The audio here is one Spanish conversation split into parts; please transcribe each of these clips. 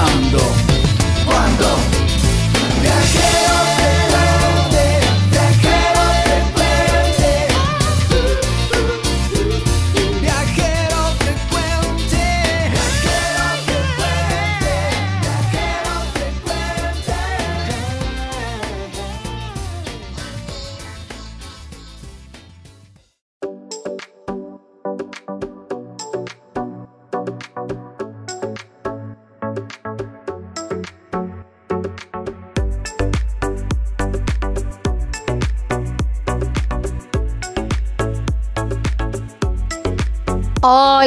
Ahora,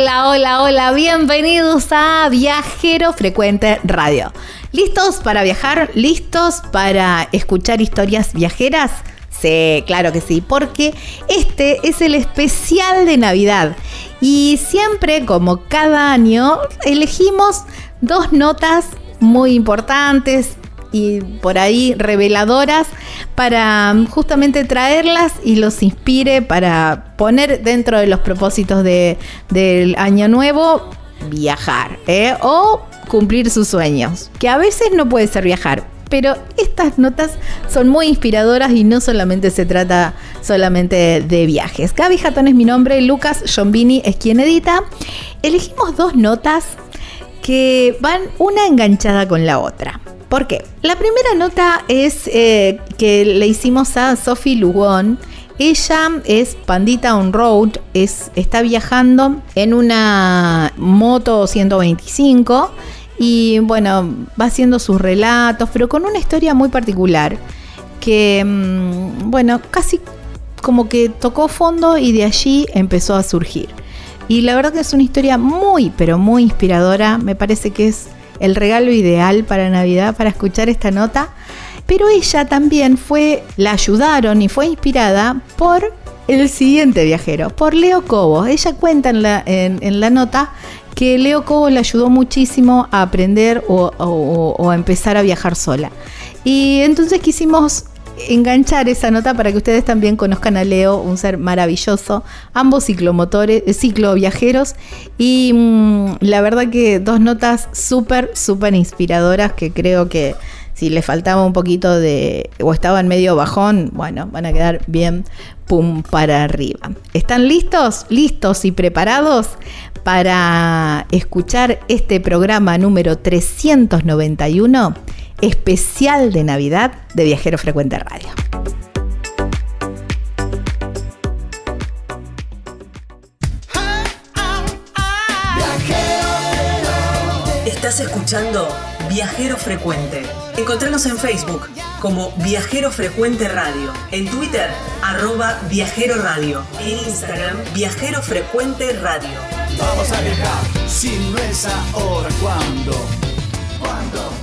Hola, hola, hola, bienvenidos a Viajero Frecuente Radio. ¿Listos para viajar? ¿Listos para escuchar historias viajeras? Sí, claro que sí, porque este es el especial de Navidad y siempre, como cada año, elegimos dos notas muy importantes y por ahí reveladoras para mm, justamente traerlas y los inspire para poner dentro de los propósitos de- del año nuevo viajar ¿eh? o cumplir sus sueños, que a veces no puede ser viajar. Pero estas notas son muy inspiradoras y no solamente se trata solamente de viajes. Gaby Jatón es mi nombre, Lucas Giombini es quien edita. Elegimos dos notas que van una enganchada con la otra. ¿Por qué? La primera nota es eh, que le hicimos a Sophie Lugón. Ella es Pandita on Road, es, está viajando en una moto 125 y bueno, va haciendo sus relatos, pero con una historia muy particular que, mm, bueno, casi como que tocó fondo y de allí empezó a surgir. Y la verdad que es una historia muy, pero muy inspiradora. Me parece que es el regalo ideal para Navidad, para escuchar esta nota. Pero ella también fue, la ayudaron y fue inspirada por el siguiente viajero, por Leo Cobo. Ella cuenta en la, nota que Leo Cobo le ayudó muchísimo a aprender o a empezar a viajar sola. Y entonces quisimos enganchar esa nota para que ustedes también conozcan a Leo, un ser maravilloso, ambos ciclomotores, eh, cicloviajeros y mm, la verdad que dos notas súper, súper inspiradoras que creo que si les faltaba un poquito de o estaban medio bajón, bueno, van a quedar bien pum para arriba. ¿Están listos? ¿Listos y preparados para escuchar este programa número 391? especial de Navidad de Viajero Frecuente Radio. Estás escuchando Viajero Frecuente. Encontrarnos en Facebook como Viajero Frecuente Radio, en Twitter arroba Viajero Radio, en Instagram Viajero Frecuente Radio. Vamos a viajar, si no es ahora, ¿cuándo? ¿Cuándo?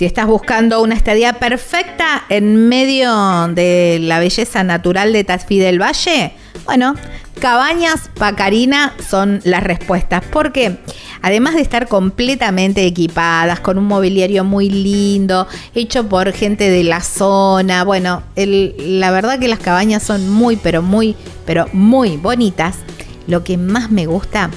Si estás buscando una estadía perfecta en medio de la belleza natural de Tafí del Valle, bueno, Cabañas Pacarina son las respuestas. Porque además de estar completamente equipadas, con un mobiliario muy lindo, hecho por gente de la zona, bueno, la verdad que las cabañas son muy, pero muy, pero muy bonitas. Lo que más me gusta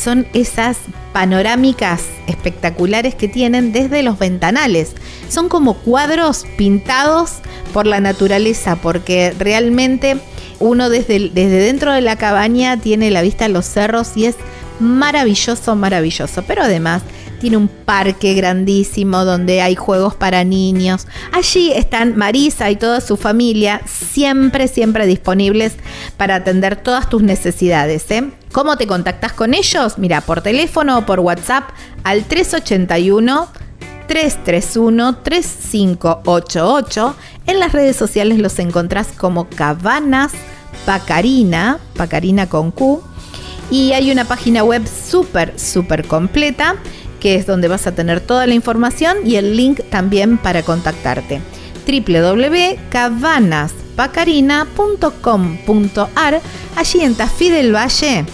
son esas panorámicas espectaculares que tienen desde los ventanales. Son como cuadros pintados por la naturaleza, porque realmente uno desde, desde dentro de la cabaña tiene la vista a los cerros y es maravilloso, maravilloso. Pero además tiene un parque grandísimo donde hay juegos para niños. Allí están Marisa y toda su familia siempre, siempre disponibles para atender todas tus necesidades. ¿eh? ¿Cómo te contactas con ellos? Mira, por teléfono o por WhatsApp al 381 331 3588. En las redes sociales los encontrás como Cabanas Pacarina, Pacarina con Q. Y hay una página web súper, súper completa que es donde vas a tener toda la información y el link también para contactarte. www.cabanaspacarina.com.ar allí en Tafí del Valle,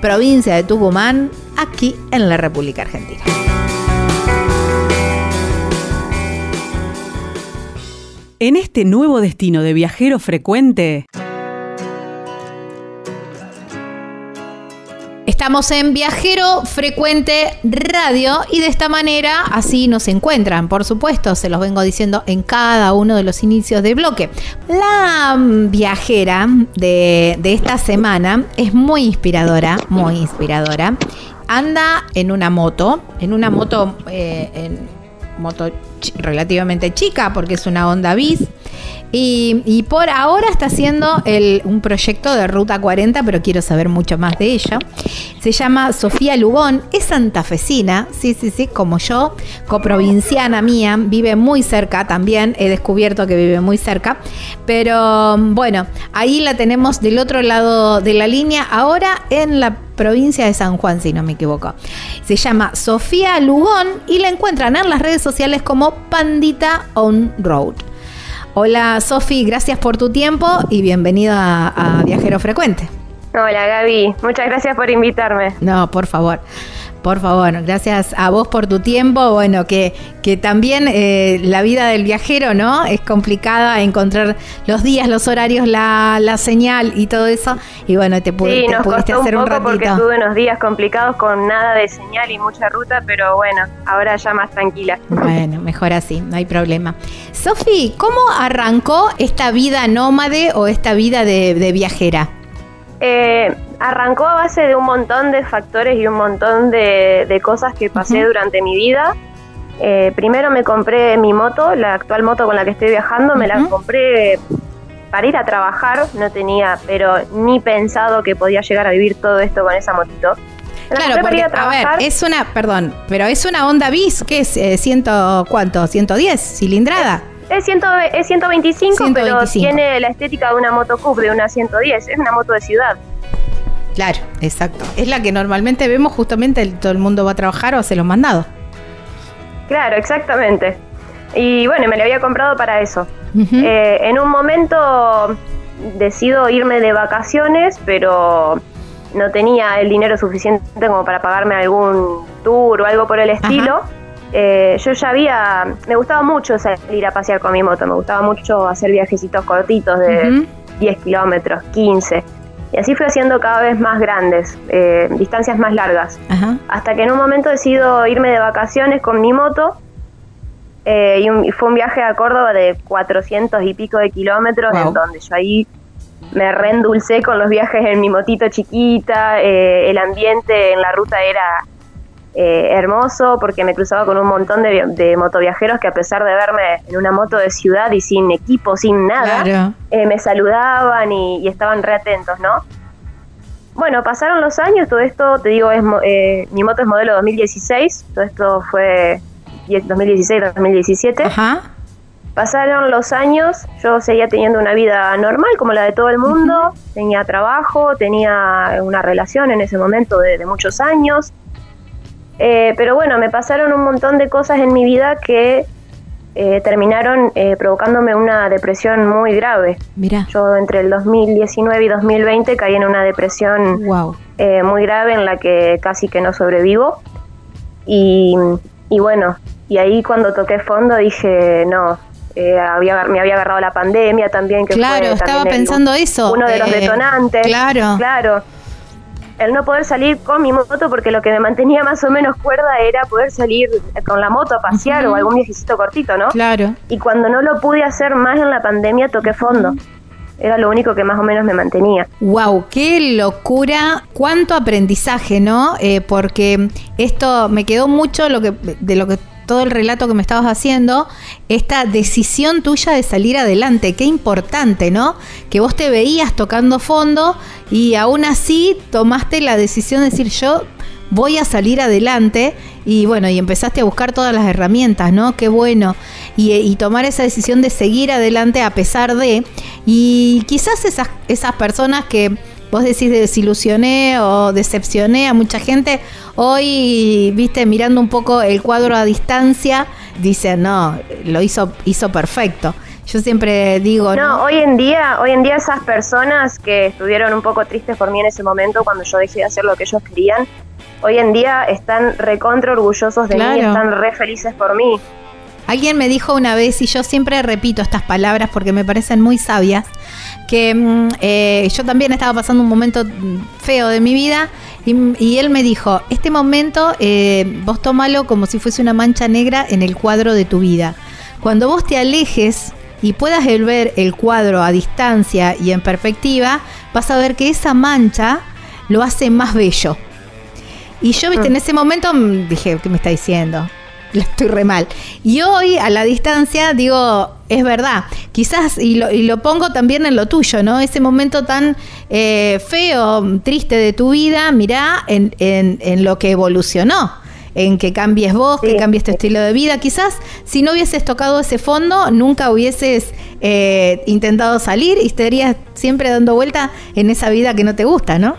provincia de Tucumán, aquí en la República Argentina. En este nuevo destino de viajero frecuente, Estamos en Viajero Frecuente Radio y de esta manera así nos encuentran, por supuesto, se los vengo diciendo en cada uno de los inicios de bloque. La viajera de, esta semana es muy inspiradora, muy inspiradora. Anda en una moto, en una moto, eh, en moto relativamente chica porque es una Honda Bis y, por ahora está haciendo un proyecto de Ruta 40, pero quiero saber mucho más de ella. Se llama Sofía Lugón, es santafesina, sí, sí, sí, como yo, coprovinciana mía, vive muy cerca también, he descubierto que vive muy cerca, pero bueno, ahí la tenemos del otro lado de la línea, ahora en la provincia de San Juan, si no me equivoco. Se llama Sofía Lugón y la encuentran en las redes sociales como Pandita On Road. Hola Sofi, gracias por tu tiempo y bienvenida a, Viajero Frecuente. Hola Gaby, muchas gracias por invitarme. No, por favor. Por favor, gracias a vos por tu tiempo. Bueno, que, que también eh, la vida del viajero, ¿no? Es complicada encontrar los días, los horarios, la, la señal y todo eso. Y bueno, te, pude, sí, nos pudiste hacer un, poco porque tuve unos días complicados con nada de señal y mucha ruta, pero bueno, ahora ya más tranquila. Bueno, mejor así, no hay problema. Sofi, ¿cómo arrancó esta vida nómade o esta vida de, de viajera? Eh, arrancó a base de un montón de factores y un montón de, cosas que pasé durante mi vida. Eh, primero me compré mi moto, la actual moto con la que estoy viajando, me la compré para ir a trabajar, no tenía, pero ni pensado que podía llegar a vivir todo esto con esa motito. claro, porque, a, ver, es una, perdón, pero es una Honda Bis, que es eh, ciento, ¿cuánto? ¿110 cilindrada? Es, es 125, pero tiene la estética de una moto coupe, de una 110. Es una moto de ciudad. Claro, exacto. Es la que normalmente vemos justamente todo el mundo va a trabajar o hace los mandados. Claro, exactamente. Y bueno, me la había comprado para eso. Eh, en un momento decido irme de vacaciones, pero no tenía el dinero suficiente como para pagarme algún tour o algo por el estilo. Eh, yo ya había, me gustaba mucho salir a pasear con mi moto, me gustaba mucho hacer viajecitos cortitos de 10 kilómetros, 15. Y así fui haciendo cada vez más grandes, eh, distancias más largas. Hasta que en un momento decido irme de vacaciones con mi moto. Eh, y, fue un viaje a Córdoba de 400 y pico de kilómetros, en donde yo ahí me reendulcé con los viajes en mi motito chiquita. el ambiente en la ruta era eh, hermoso porque me cruzaba con un montón de, de, motoviajeros que a pesar de verme en una moto de ciudad y sin equipo, sin nada, eh, me saludaban y, estaban re atentos, ¿no? Bueno, pasaron los años, todo esto, te digo, es eh, mi moto es modelo 2016, todo esto fue 2016-2017. Ajá. Pasaron los años, yo seguía teniendo una vida normal como la de todo el mundo, tenía trabajo, tenía una relación en ese momento de muchos años, eh, pero bueno, me pasaron un montón de cosas en mi vida que eh, terminaron eh, provocándome una depresión muy grave. Mira. Yo entre el 2019 y 2020 caí en una depresión muy grave en la que casi que no sobrevivo. Y, bueno, y ahí cuando toqué fondo dije, no, había, me había agarrado la pandemia también. Que claro, estaba pensando eso. Uno de los detonantes. Claro. Claro el no poder salir con mi moto porque lo que me mantenía más o menos cuerda era poder salir con la moto a pasear o algún viajecito cortito, ¿no? Claro. Y cuando no lo pude hacer más en la pandemia, toqué fondo. Era lo único que más o menos me mantenía. ¡Wow! ¡Qué locura! ¡Cuánto aprendizaje, ¿no? Eh, porque esto me quedó mucho lo que, de lo que todo el relato que me estabas haciendo, esta decisión tuya de salir adelante. Qué importante, ¿no? Que vos te veías tocando fondo y aún así tomaste la decisión de decir yo voy a salir adelante y bueno, y empezaste a buscar todas las herramientas, ¿no? Qué bueno. Y, tomar esa decisión de seguir adelante a pesar de, y quizás esas, esas personas que vos decís desilusioné o decepcioné a mucha gente, hoy, viste, mirando un poco el cuadro a distancia, dicen, no, lo hizo, hizo perfecto. Yo siempre digo, no, hoy en día, hoy en día esas personas que estuvieron un poco tristes por mí en ese momento cuando yo dejé de hacer lo que ellos querían, hoy en día están recontra orgullosos de mí, están re felices por mí. Alguien me dijo una vez, y yo siempre repito estas palabras porque me parecen muy sabias, que mm, eh, yo también estaba pasando un momento feo de mi vida y, él me dijo, este momento eh, vos tómalo como si fuese una mancha negra en el cuadro de tu vida. Cuando vos te alejes y puedas ver el cuadro a distancia y en perspectiva, vas a ver que esa mancha lo hace más bello. Y yo, viste, en ese momento mm, dije, ¿qué me está diciendo? estoy re mal. Y hoy, a la distancia, digo, es verdad. Quizás, y lo, pongo también en lo tuyo, ¿no? Ese momento tan eh, feo, triste de tu vida, mirá en, en, lo que evolucionó. En que cambies vos, que cambies tu estilo de vida. Quizás si no hubieses tocado ese fondo, nunca hubieses eh, intentado salir y estarías siempre dando vuelta en esa vida que no te gusta, ¿no?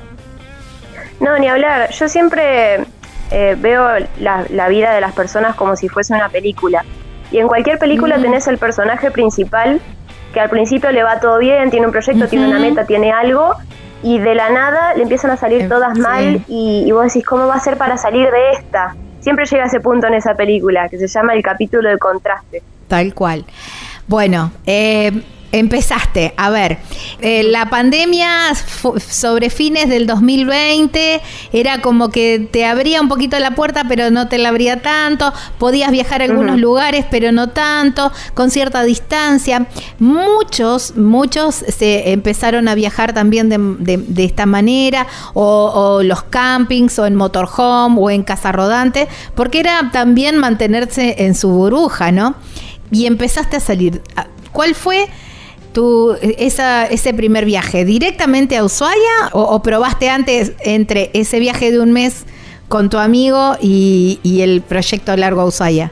No, ni hablar. Yo siempre eh, veo la, vida de las personas como si fuese una película. Y en cualquier película tenés el personaje principal que al principio le va todo bien, tiene un proyecto, tiene una meta, tiene algo, y de la nada le empiezan a salir eh, todas mal y, y, vos decís, ¿cómo va a ser para salir de esta? Siempre llega ese punto en esa película, que se llama el capítulo de contraste. Tal cual. Bueno, eh, Empezaste, a ver, eh, la pandemia sobre fines del 2020 era como que te abría un poquito la puerta, pero no te la abría tanto, podías viajar a algunos lugares, pero no tanto, con cierta distancia. Muchos, muchos se empezaron a viajar también de, esta manera, o, o, los campings, o en motorhome, o en casa rodante, porque era también mantenerse en su burbuja, ¿no? Y empezaste a salir. ¿Cuál fue? Tu, esa, ese primer viaje? ¿Directamente a Ushuaia o, probaste antes entre ese viaje de un mes con tu amigo y, el proyecto largo a Ushuaia?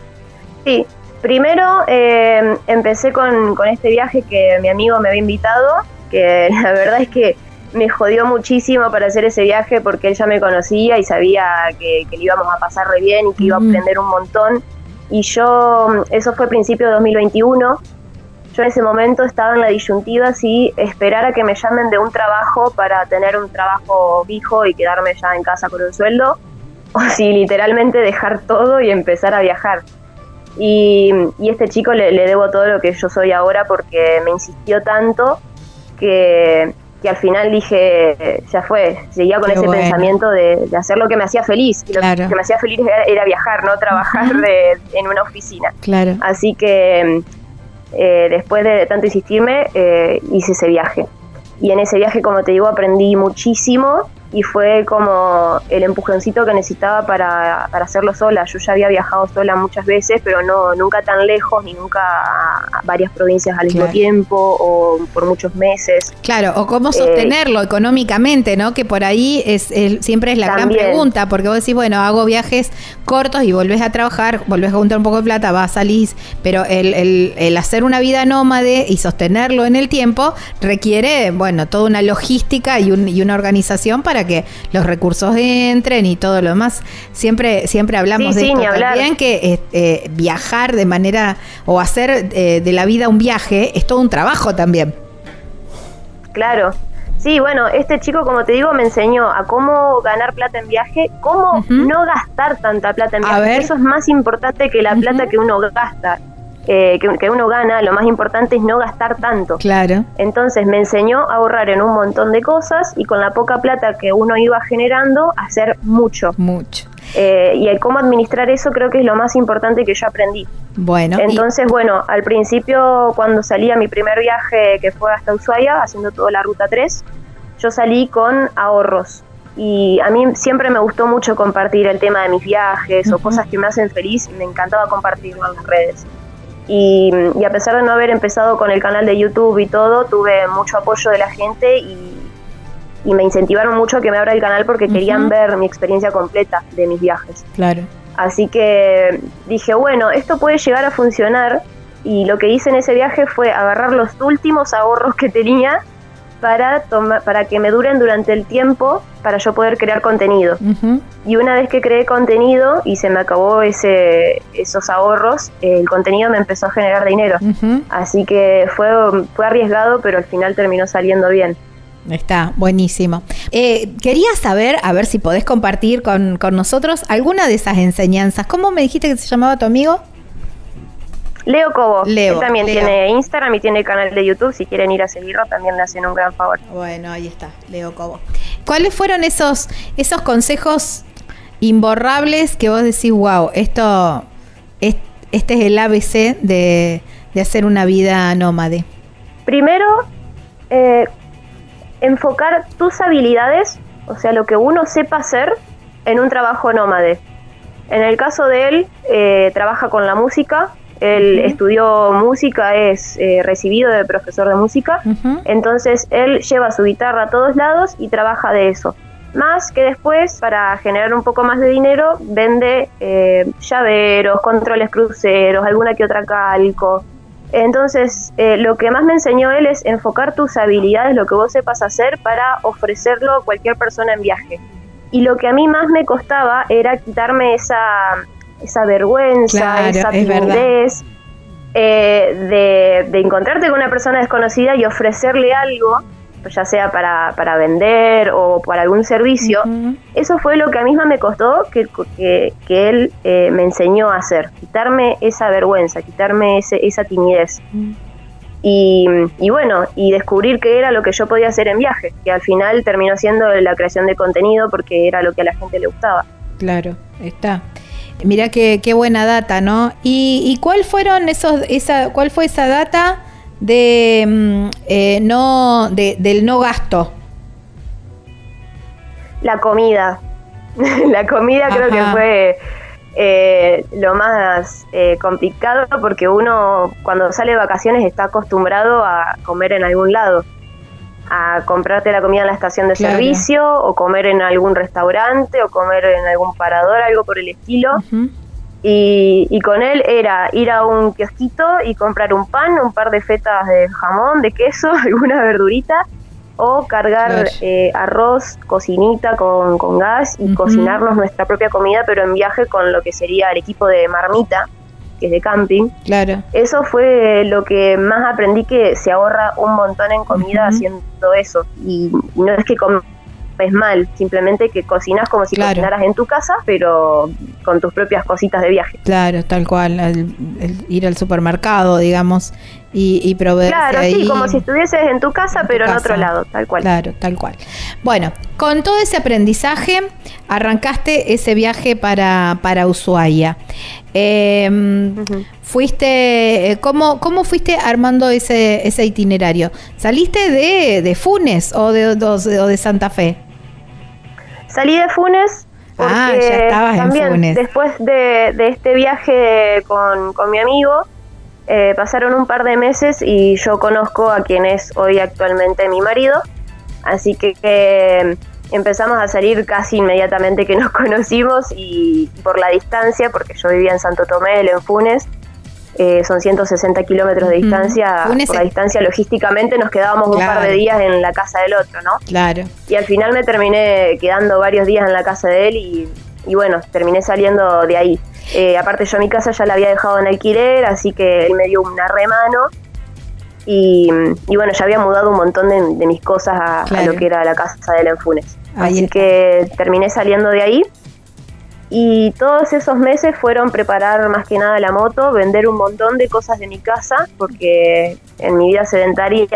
Sí, primero eh, empecé con, este viaje que mi amigo me había invitado, que la verdad es que me jodió muchísimo para hacer ese viaje porque él ya me conocía y sabía que, le íbamos a pasar re bien y que iba a aprender un montón. Y yo, eso fue principio de 2021 yo en ese momento estaba en la disyuntiva si esperar a que me llamen de un trabajo para tener un trabajo fijo y quedarme ya en casa con un sueldo, o si literalmente dejar todo y empezar a viajar. Y, y este chico le, debo todo lo que yo soy ahora porque me insistió tanto que, que al final dije, ya fue, seguía con ese pensamiento de, hacer lo que me hacía feliz. Y lo que me hacía feliz era, viajar, no trabajar en una oficina. Claro. Así que eh, después de tanto insistirme, eh, hice ese viaje. Y en ese viaje, como te digo, aprendí muchísimo y fue como el empujoncito que necesitaba para, para, hacerlo sola. Yo ya había viajado sola muchas veces, pero no nunca tan lejos ni nunca a varias provincias al mismo tiempo o por muchos meses. Claro, o cómo sostenerlo económicamente, ¿no? Que por ahí es, siempre es la gran pregunta, porque vos decís, bueno, hago viajes cortos y volvés a trabajar, volvés a juntar un poco de plata, vas, salís, pero el, el, el hacer una vida nómade y sostenerlo en el tiempo requiere, bueno, toda una logística y, un, y una organización para que los recursos entren y todo lo demás. Siempre, siempre hablamos de esto también, que eh, viajar de manera o hacer eh, de la vida un viaje es todo un trabajo también. Claro. Sí, bueno, este chico, como te digo, me enseñó a cómo ganar plata en viaje, cómo no gastar tanta plata en viaje. Eso es más importante que la plata que uno gasta. Eh, que, uno gana, lo más importante es no gastar tanto. Claro. Entonces me enseñó a ahorrar en un montón de cosas y con la poca plata que uno iba generando, hacer mucho. Mucho. Eh, y el cómo administrar eso creo que es lo más importante que yo aprendí. Bueno. Entonces, bueno, al principio cuando salí a mi primer viaje que fue hasta Ushuaia, haciendo toda la ruta 3, yo salí con ahorros. Y a mí siempre me gustó mucho compartir el tema de mis viajes o cosas que me hacen feliz y me encantaba compartirlo en las redes. Y, a pesar de no haber empezado con el canal de YouTube y todo, tuve mucho apoyo de la gente y, me incentivaron mucho a que me abra el canal porque querían ver mi experiencia completa de mis viajes. Claro. Así que dije, bueno, esto puede llegar a funcionar y lo que hice en ese viaje fue agarrar los últimos ahorros que tenía para, para que me duren durante el tiempo para yo poder crear contenido. Y una vez que creé contenido y se me acabó ese, esos ahorros, el contenido me empezó a generar dinero. Así que fue, fue arriesgado, pero al final terminó saliendo bien. Está buenísimo. Eh, quería saber, a ver si podés compartir con, con nosotros alguna de esas enseñanzas. ¿Cómo me dijiste que se llamaba tu amigo? Leo Cobo. Leo, también tiene Instagram y tiene canal de YouTube. Si quieren ir a seguirlo, también le hacen un gran favor. Bueno, ahí está, Leo Cobo. ¿Cuáles fueron esos, esos consejos imborrables que vos decís, wow, esto, este es el ABC de, hacer una vida nómade? Primero, eh, enfocar tus habilidades, o sea, lo que uno sepa hacer en un trabajo nómade. En el caso de él, eh, trabaja con la música, él estudió música, es eh, recibido de profesor de música, entonces él lleva su guitarra a todos lados y trabaja de eso. Más que después, para generar un poco más de dinero, vende eh, llaveros, controles cruceros, alguna que otra calco. Entonces, eh, lo que más me enseñó él es enfocar tus habilidades, lo que vos sepas hacer, para ofrecerlo a cualquier persona en viaje. Y lo que a mí más me costaba era quitarme esa esa vergüenza, esa timidez eh, de, encontrarte con una persona desconocida y ofrecerle algo, ya sea para, para vender o para algún servicio. Eso fue lo que a mí misma me costó que, que, él eh, me enseñó a hacer, quitarme esa vergüenza, quitarme ese, esa timidez. Y, y, bueno, y descubrir qué era lo que yo podía hacer en viaje, que al final terminó siendo la creación de contenido porque era lo que a la gente le gustaba. Claro, está. Mira qué, qué buena data, ¿no? ¿Y, cuál fueron esos, esa, cuál fue esa data de mm, eh, no, de, del no gasto? La comida. la comida creo que fue eh, lo más eh, complicado porque uno cuando sale de vacaciones está acostumbrado a comer en algún lado a comprarte la comida en la estación de servicio o comer en algún restaurante o comer en algún parador, algo por el estilo. y, y, con él era ir a un kiosquito y comprar un pan, un par de fetas de jamón, de queso, alguna verdurita, o cargar eh, arroz, cocinita con, con gas y cocinarnos nuestra propia comida, pero en viaje con lo que sería el equipo de marmita que es de camping. Claro. Eso fue lo que más aprendí que se ahorra un montón en comida haciendo eso. Y, no es que comes mal, simplemente que cocinas como si cocinaras en tu casa, pero con tus propias cositas de viaje. Claro, tal cual, el, ir al supermercado, digamos, y, y proveer. Claro, sí, como si estuvieses en tu casa, pero en otro lado, tal cual. Claro, tal cual. Bueno, con todo ese aprendizaje, arrancaste ese viaje para, para Ushuaia. Em, fuiste, eh, ¿cómo, ¿Cómo fuiste armando ese, ese itinerario? ¿Saliste de, de Funes o de, de Santa Fe? salí de Funes porque Ah, ya estabas en Funes. después de, de este viaje con, con mi amigo, eh, pasaron un par de meses y yo conozco a quien es hoy actualmente mi marido, así que, que empezamos a salir casi inmediatamente que nos conocimos y por la distancia, porque yo vivía en Santo Tomé, él en Funes, eh, son 160 kilómetros de distancia, por la distancia logísticamente nos quedábamos un par de días en la casa del otro, ¿no? Claro. Y al final me terminé quedando varios días en la casa de él y, y bueno, terminé saliendo de ahí. Eh, aparte yo mi casa ya la había dejado en alquiler, así que él me dio una remano y, y bueno, ya había mudado un montón de, de mis cosas a, a lo que era la casa de él en Funes. Ahí así está. que terminé saliendo de ahí y todos esos meses fueron preparar más que nada la moto, vender un montón de cosas de mi casa, porque en mi vida sedentaria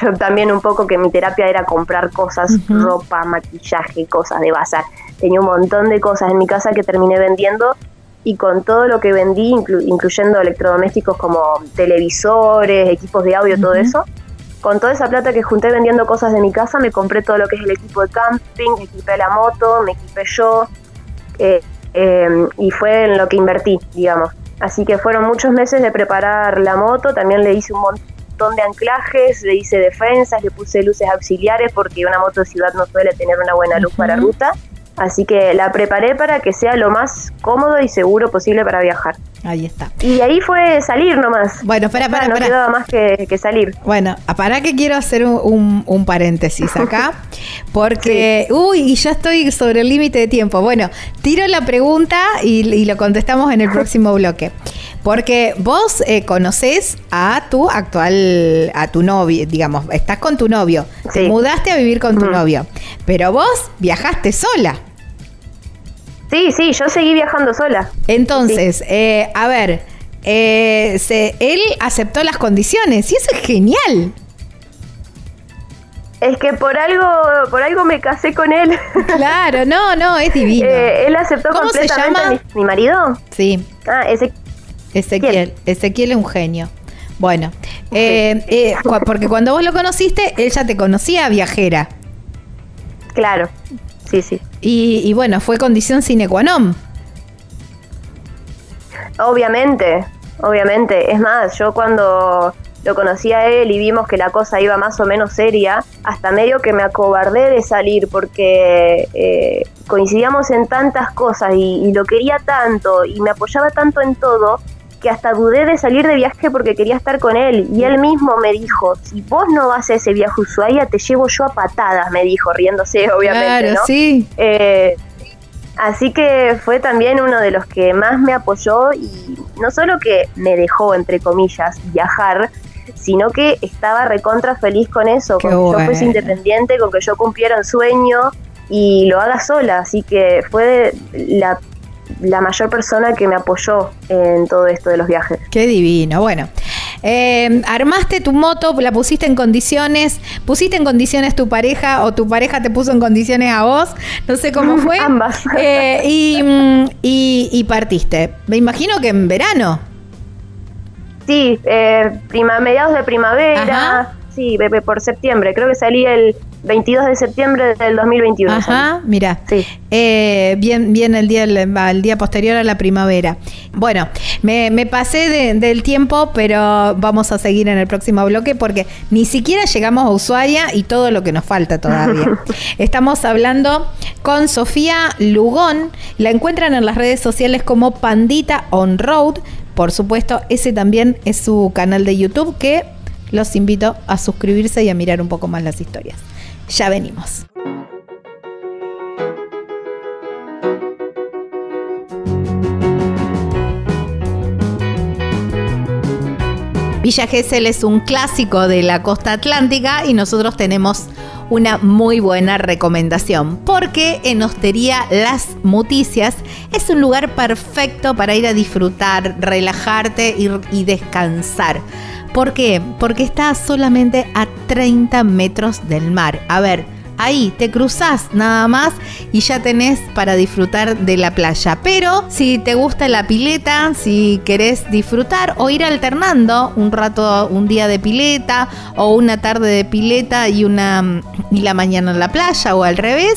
yo también un poco que mi terapia era comprar cosas, Ujú. ropa, maquillaje, cosas de bazar. Tenía un montón de cosas en mi casa que terminé vendiendo y con todo lo que vendí, inclu- incluyendo electrodomésticos como televisores, equipos de audio, todo Ujú. eso, con toda esa plata que junté vendiendo cosas de mi casa, me compré todo lo que es el equipo de camping, equipé la moto, me equipé yo, eh, eh, y fue en lo que invertí, digamos. Así que fueron muchos meses de preparar la moto, también le hice un montón de anclajes, le hice defensas, le puse luces auxiliares porque una moto de ciudad no suele tener una buena luz para ruta. Así que la preparé para que sea lo más cómodo y seguro posible para viajar. Ahí está. Y ahí fue salir nomás. Bueno, está, espera, no quedaba más que, que salir. Bueno, para que quiero hacer un, un- un paréntesis acá, porque, uy, y ya estoy sobre el límite de tiempo. Bueno, tiro la pregunta y, y lo contestamos en el próximo bloque. Porque vos eh, conocés a tu actual, a tu novio, digamos, estás con tu novio, te Sí. mudaste a vivir con tu Ujú. novio, pero vos viajaste sola. Sí, sí, yo seguí viajando sola. Entonces, eh, a ver, eh, se- él aceptó las condiciones y eso es genial. Es que por algo, por algo me casé con él. Claro, no, no, es divino. Eh, él aceptó ¿Cómo se completamente llama? Mi, mi marido. Sí, Ah, ese Ezequiel. Ezequiel es un genio. Bueno, eh, eh, cu- porque cuando vos lo conociste, él ya te conocía viajera. claro. Sí, sí. Y, y bueno, fue condición sine qua non. Obviamente, obviamente. Es más, yo cuando lo conocí a él y vimos que la cosa iba más o menos seria, hasta medio que me acobardé de salir porque eh, coincidíamos en tantas cosas y, y lo quería tanto y me apoyaba tanto en todo que hasta dudé de salir de viaje porque quería estar con él. Y él mismo me dijo, si vos no vas a ese viaje a Ushuaia, te llevo yo a patadas, me dijo, riéndose, obviamente. claro, ¿no? sí. Eh, así que fue también uno de los que más me apoyó y no solo que me dejó, entre comillas, viajar, sino que estaba recontra feliz con eso, Qué con que yo fuese independiente, con que yo cumpliera un sueño y lo haga sola. Así que fue la, la mayor persona que me apoyó en todo esto de los viajes. Qué divino. Bueno, eh, armaste tu moto, la pusiste en condiciones, pusiste en condiciones tu pareja o tu pareja te puso en condiciones a vos, no sé cómo fue. Ambas. Eh, y, y- y partiste. Me imagino que en verano. Sí, eh, prima, mediados de primavera, Ajá. sí, por septiembre, creo que salí el 22 de septiembre del 2021. Ajá, mira. Sí. Eh, bien, bien el día, el día posterior a la primavera. Bueno, me, me pasé de- del tiempo, pero vamos a seguir en el próximo bloque porque ni siquiera llegamos a Ushuaia y todo lo que nos falta todavía. Estamos hablando con Sofía Lugón. La encuentran en las redes sociales como Pandita On Road. Por supuesto, ese también es su canal de YouTube que los invito a suscribirse y a mirar un poco más las historias. Ya venimos. Villa Gesell es un clásico de la costa atlántica y nosotros tenemos una muy buena recomendación porque en Hostería Las Muticias es un lugar perfecto para ir a disfrutar, relajarte y, y descansar. ¿Por qué? Porque está solamente a 30 metros del mar. A ver, ahí te cruzás nada más y ya tenés para disfrutar de la playa. Pero si te gusta la pileta, si querés disfrutar o ir alternando un rato, un día de pileta o una tarde de pileta y una y la mañana en la playa o al revés,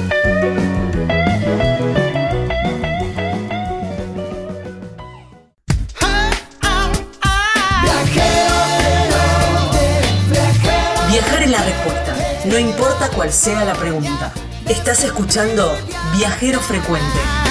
Cuál sea la pregunta. Estás escuchando Viajero Frecuente.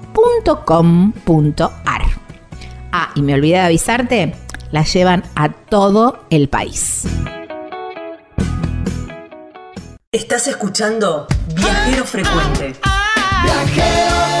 .com.ar. Ah, y me olvidé de avisarte, la llevan a todo el país. Estás escuchando Viajero Frecuente. Viajero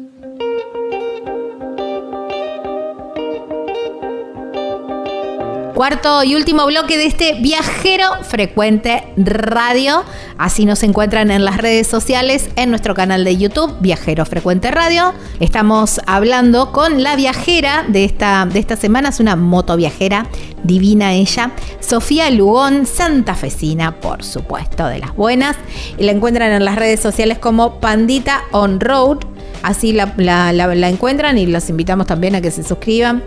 Cuarto y último bloque de este viajero frecuente radio. Así nos encuentran en las redes sociales, en nuestro canal de YouTube, Viajero Frecuente Radio. Estamos hablando con la viajera de esta, de esta semana, es una moto viajera divina ella, Sofía Lugón, santafesina, por supuesto, de las buenas. Y la encuentran en las redes sociales como Pandita On Road así la, encuentran y los invitamos también a que se suscriban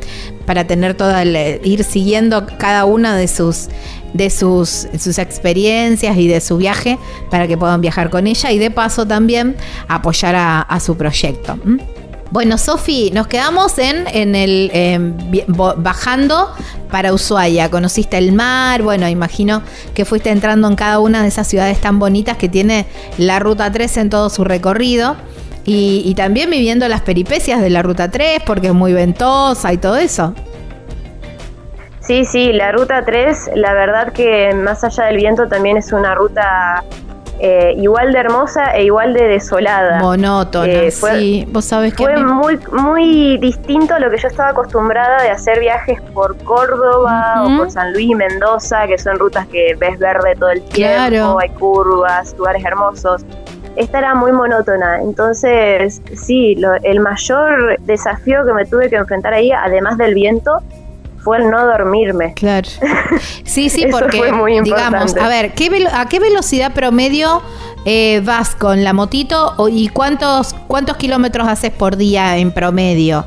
para tener toda el, ir siguiendo cada una de sus de sus, sus experiencias y de su viaje para que puedan viajar con ella y de paso también apoyar a, su proyecto. Bueno, Sofi, nos quedamos en, en el bajando para Ushuaia. Conociste el mar, bueno, imagino que fuiste entrando en cada una de esas ciudades tan bonitas que tiene la Ruta 3 en todo su recorrido. Y, y también viviendo las peripecias de la Ruta 3, porque es muy ventosa y todo eso. Sí, sí, la Ruta 3, la verdad que más allá del viento también es una ruta eh, igual de hermosa e igual de desolada. Monótona, eh, sí. Vos sabés que. Fue muy, muy distinto a lo que yo estaba acostumbrada de hacer viajes por Córdoba o por San Luis y Mendoza, que son rutas que ves verde todo el tiempo, hay curvas, lugares hermosos. Esta era muy monótona, entonces sí, el mayor desafío que me tuve que enfrentar ahí, además del viento, fue el no dormirme. Claro. Sí, sí, porque digamos, a ver, ¿qué ¿a qué velocidad promedio eh, vas con la motito y cuántos cuántos kilómetros haces por día en promedio?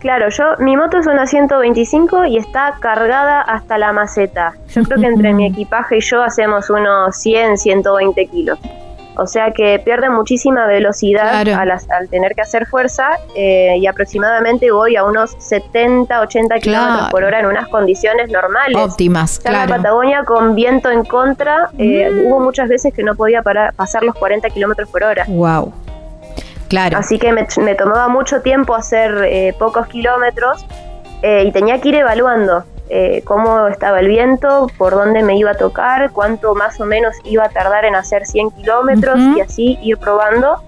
Claro, yo mi moto es una 125 y está cargada hasta la maceta. Yo creo que entre mi equipaje y yo hacemos unos 100, 120 kilos o sea que pierde muchísima velocidad al, tener que hacer fuerza eh, y aproximadamente voy a unos 70, 80 kilómetros por hora en unas condiciones normales. Óptimas, En la Patagonia con viento en contra, eh, mm. hubo muchas veces que no podía pasar los 40 kilómetros por hora. Wow. Claro. Así que me, tomaba mucho tiempo hacer eh, pocos kilómetros y tenía que ir evaluando eh, cómo estaba el viento, por dónde me iba a tocar, cuánto más o menos iba a tardar en hacer 100 kilómetros y así ir probando.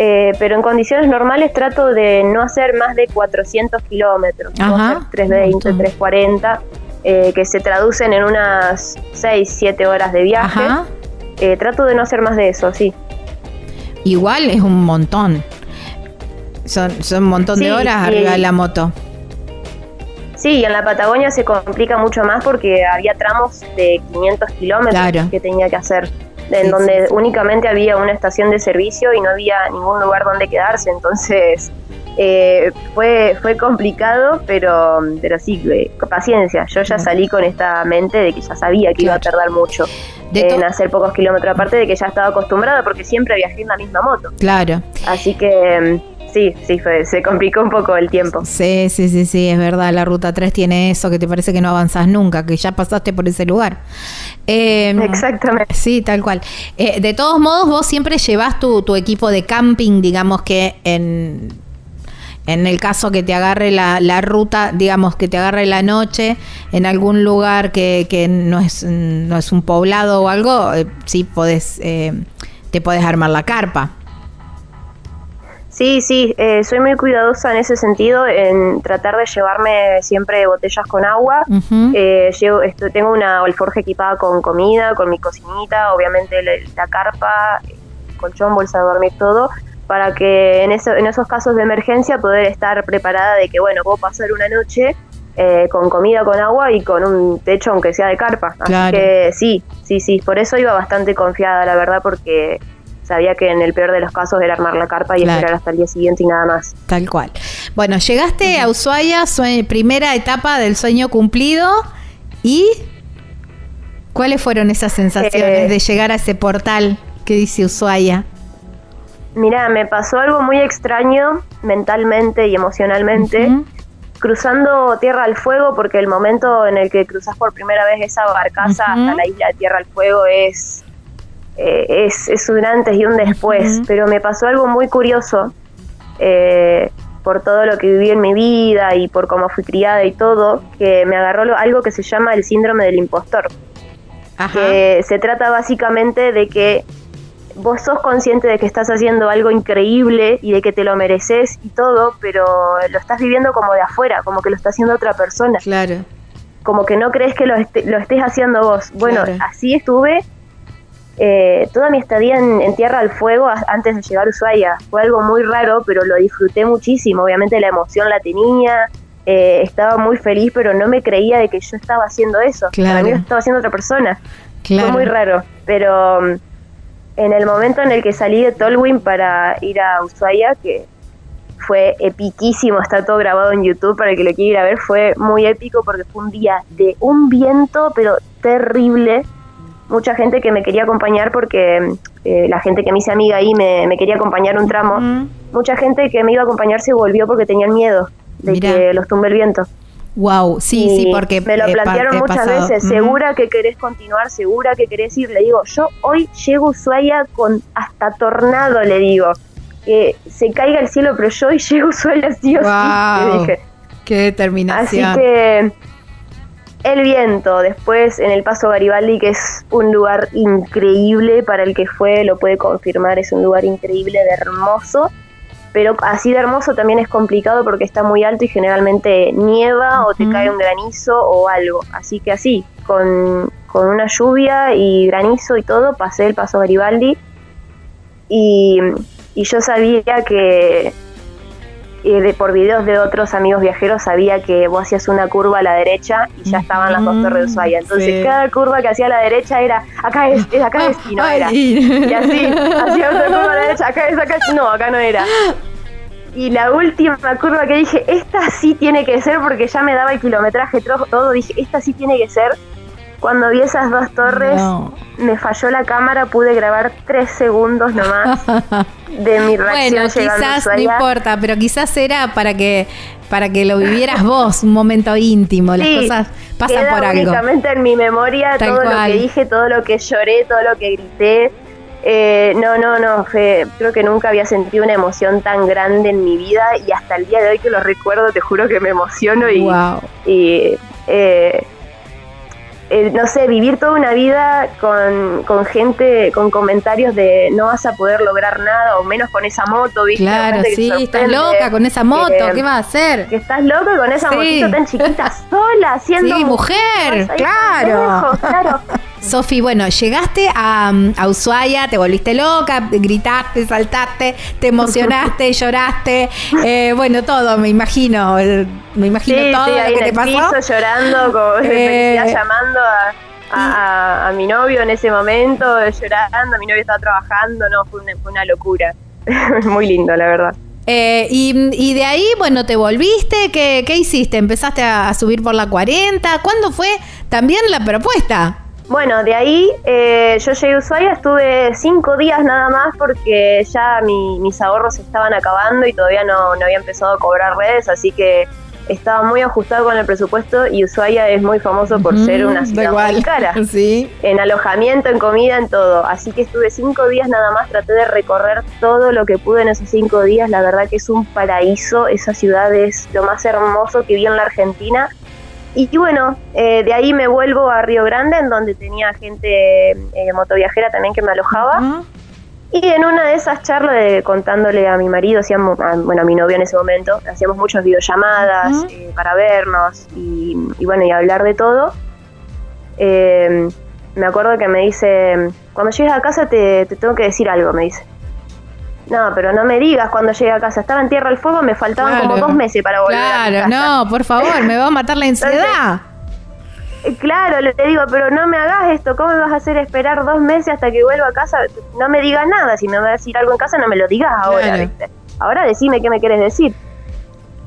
Eh, pero en condiciones normales trato de no hacer más de 400 kilómetros, no hacer 320, 340, eh, que se traducen en unas 6, 7 horas de viaje. Eh, trato de no hacer más de eso, sí. Igual es un montón. Son, son un montón de horas arriba de la moto. Sí, en la Patagonia se complica mucho más porque había tramos de 500 kilómetros que tenía que hacer, en donde únicamente había una estación de servicio y no había ningún lugar donde quedarse. Entonces eh, fue, fue complicado, pero, pero sí, eh, paciencia. Yo ya salí con esta mente de que ya sabía que iba a tardar mucho en hacer pocos kilómetros, aparte de que ya estaba acostumbrada porque siempre viajé en la misma moto. Claro. Así que Sí, sí, fue, se complicó un poco el tiempo. Sí, sí, sí, sí, es verdad. La ruta 3 tiene eso que te parece que no avanzas nunca, que ya pasaste por ese lugar. Em, Exactamente. Sí, tal cual. Eh, de todos modos, vos siempre llevas tu, tu equipo de camping, digamos que en en el caso que te agarre la, la, ruta, digamos que te agarre la noche en algún lugar que, que no, es, no es un poblado o algo, eh, sí podés, eh, te podés armar la carpa. Sí, sí, eh, soy muy cuidadosa en ese sentido, en tratar de llevarme siempre botellas con agua. Eh, llevo, esto, tengo una alforja equipada con comida, con mi cocinita, obviamente la, carpa, colchón, bolsa de dormir, todo, para que en, eso, en esos casos de emergencia poder estar preparada de que, bueno, puedo pasar una noche eh, con comida, con agua y con un techo, aunque sea de carpa. Así que sí, sí, sí, por eso iba bastante confiada, la verdad, porque sabía que en el peor de los casos era armar la carpa y esperar hasta el día siguiente y nada más. Tal cual. Bueno, llegaste a Ushuaia, primera etapa del sueño cumplido y ¿cuáles fueron esas sensaciones eh, de llegar a ese portal que dice Ushuaia? Mira, me pasó algo muy extraño mentalmente y emocionalmente. Cruzando Tierra al Fuego, porque el momento en el que cruzas por primera vez esa barcaza hasta la isla de Tierra al Fuego es eh, es, es, un antes y un después, pero me pasó algo muy curioso eh, por todo lo que viví en mi vida y por cómo fui criada y todo, que me agarró algo que se llama el síndrome del impostor. Que se trata básicamente de que vos sos consciente de que estás haciendo algo increíble y de que te lo mereces y todo, pero lo estás viviendo como de afuera, como que lo está haciendo otra persona. Claro. Como que no crees que lo, lo estés haciendo vos. Bueno, así estuve eh, toda mi estadía en, Tierra al Fuego antes de llegar a Ushuaia. Fue algo muy raro, pero lo disfruté muchísimo. Obviamente la emoción la tenía, eh, estaba muy feliz, pero no me creía de que yo estaba haciendo eso. Para mí lo estaba haciendo otra persona. Fue muy raro, pero mm, en el momento en el que salí de Tolwyn para ir a Ushuaia, que fue epiquísimo, está todo grabado en YouTube para el que lo quiera ir a ver, fue muy épico porque fue un día de un viento, pero terrible. Mucha gente que me quería acompañar porque eh, la gente que me hice amiga ahí me, me quería acompañar un tramo. Mucha gente que me iba a acompañar se volvió porque tenían miedo de Mirá. que los tumbe el viento. Wow, sí, Y sí, porque me lo eh, plantearon muchas pasado. veces, segura que querés continuar, segura que querés ir, le digo, yo hoy llego a Ushuaia con hasta tornado, le digo, que se caiga el cielo, pero yo hoy llego a Ushuaia sí o sí, le Wow, dije. qué Así determinación. que el viento, después en el Paso Garibaldi, que es un lugar increíble, para el que fue lo puede confirmar, es un lugar increíble de hermoso, pero así de hermoso también es complicado porque está muy alto y generalmente nieva o te cae un granizo o algo. Así que así, con, con una lluvia y granizo y todo, pasé el Paso Garibaldi y, y yo sabía que, de, por videos de otros amigos viajeros sabía que vos hacías una curva a la derecha y ya estaban las dos torres de Ushuaia. Entonces Sí. cada curva que hacía a la derecha era acá es, es acá es y no era. Y así, hacía otra curva a la derecha, acá es, acá es, no, acá no era. Y la última curva que dije, esta sí tiene que ser, porque ya me daba el kilometraje todo, dije, esta sí tiene que ser. Cuando vi esas dos torres, No. me falló la cámara, pude grabar tres segundos nomás de mi reacción Bueno, quizás no importa, pero quizás era para que para que lo vivieras vos, un momento íntimo. Las Sí, cosas pasan queda por algo. únicamente en mi memoria Tal todo cual. lo que dije, todo lo que lloré, todo lo que grité. Eh, no, no, no, fue- creo que nunca había sentido una emoción tan grande en mi vida y hasta el día de hoy que lo recuerdo te juro que me emociono y, Wow. y, eh, eh, no sé, vivir toda una vida con, con gente, con comentarios de no vas a poder lograr nada o menos con esa moto, ¿viste? Claro, sí, estás loca con esa moto, que- ¿qué vas a hacer? que estás loco con esa Sí. motito tan chiquita sola, haciendo Sí, mujer, ahí claro. lejos, claro. Sofi, bueno, llegaste a, a Ushuaia, te volviste loca, gritaste, saltaste, te emocionaste, lloraste, eh, bueno, todo, me imagino, me imagino Sí, todo sí, lo que te pasó. piso llorando, con Eh, llamando a, a- a- mi novio en ese momento, llorando, mi novio estaba trabajando, no, fue una, fue una locura. Muy lindo, la verdad. Eh, y, y de ahí, bueno, te volviste, ¿qué, qué hiciste? ¿Empezaste a, a subir por la 40? ¿Cuándo fue también la propuesta? Bueno, de ahí eh, yo llegué a Ushuaia, estuve cinco días nada más porque ya mi- mis ahorros se estaban acabando y todavía no, no había empezado a cobrar redes, así que estaba muy ajustado con el presupuesto y Ushuaia es muy famoso por ser una da ciudad muy cara. Sí. en alojamiento, en comida, en todo. Así que estuve cinco días nada más, traté de recorrer todo lo que pude en esos cinco días. La verdad que es un paraíso, esa ciudad es lo más hermoso que vi en la Argentina. Y, bueno, eh, de ahí me vuelvo a Río Grande, en donde tenía gente eh, motoviajera también que me alojaba. Y en una de esas charlas, de, contándole a mi marido, hacíamos, a- bueno, a mi novio en ese momento, hacíamos muchas videollamadas eh, para vernos y, y bueno, y hablar de todo. Eh, me acuerdo que me dice, cuando llegues a casa te, te tengo que decir algo, me dice. No, pero no me digas cuando llegue a casa. Estaba en Tierra del Fuego, me faltaban como dos meses para volver a mi Claro, casa. no, por favor, me va a matar la ansiedad. Eh, Claro, le digo, pero no me hagas esto, ¿cómo me vas a hacer esperar dos meses hasta que vuelva a casa? No me digas nada, si me vas a decir algo en casa no me lo digas ahora, Claro. ¿viste? Ahora decime qué me quieres decir.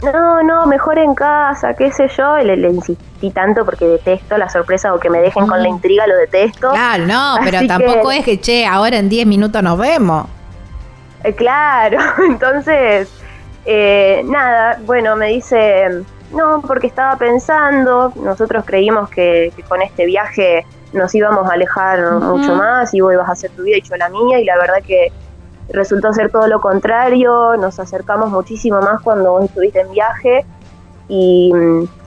No, no, mejor en casa, qué sé yo, y le, le insistí tanto porque detesto la sorpresa o que me dejen con la intriga, lo detesto. Claro, no, pero tampoco que- es que, che, ahora en 10 minutos nos vemos. Eh, claro, entonces, eh, nada, bueno, me dice, no, porque estaba pensando, nosotros creímos que, que con este viaje nos íbamos a alejar mucho más y vos ibas a hacer tu vida y yo la mía, y la verdad que resultó ser todo lo contrario, nos acercamos muchísimo más cuando vos estuviste en viaje y,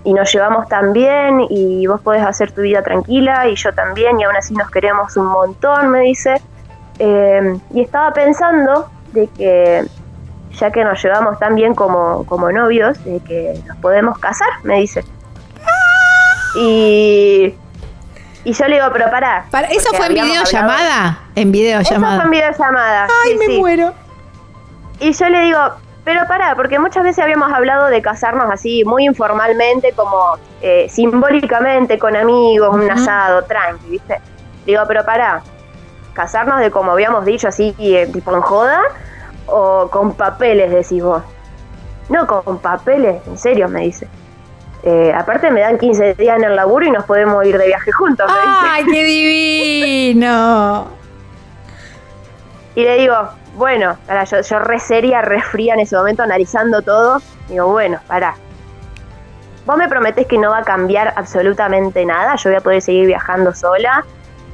y nos llevamos tan bien y vos podés hacer tu vida tranquila y yo también y aún así nos queremos un montón, me dice. Eh, y estaba pensando de que ya que nos llevamos tan bien como, como novios, de que nos podemos casar, me dice. Y, y yo le digo, pero pará. Para, ¿Eso fue en videollamada? En Eso videollamada. fue en videollamada. Ay, sí, me sí. muero. Y yo le digo, pero pará, porque muchas veces habíamos hablado de casarnos así, muy informalmente, como eh, simbólicamente, con amigos, un asado, tranqui, ¿viste? Digo, pero pará, casarnos de como habíamos dicho, así, eh, tipo en joda, o con papeles, decís vos. No, con papeles, en serio, me dice. Eh, aparte me dan 15 días en el laburo y nos podemos ir de viaje juntos. ¡Ay, qué divino! Y le digo, bueno, para, yo, yo re seria, re fría en ese momento, analizando todo. Digo, bueno, pará. Vos me prometés que no va a cambiar absolutamente nada. Yo voy a poder seguir viajando sola.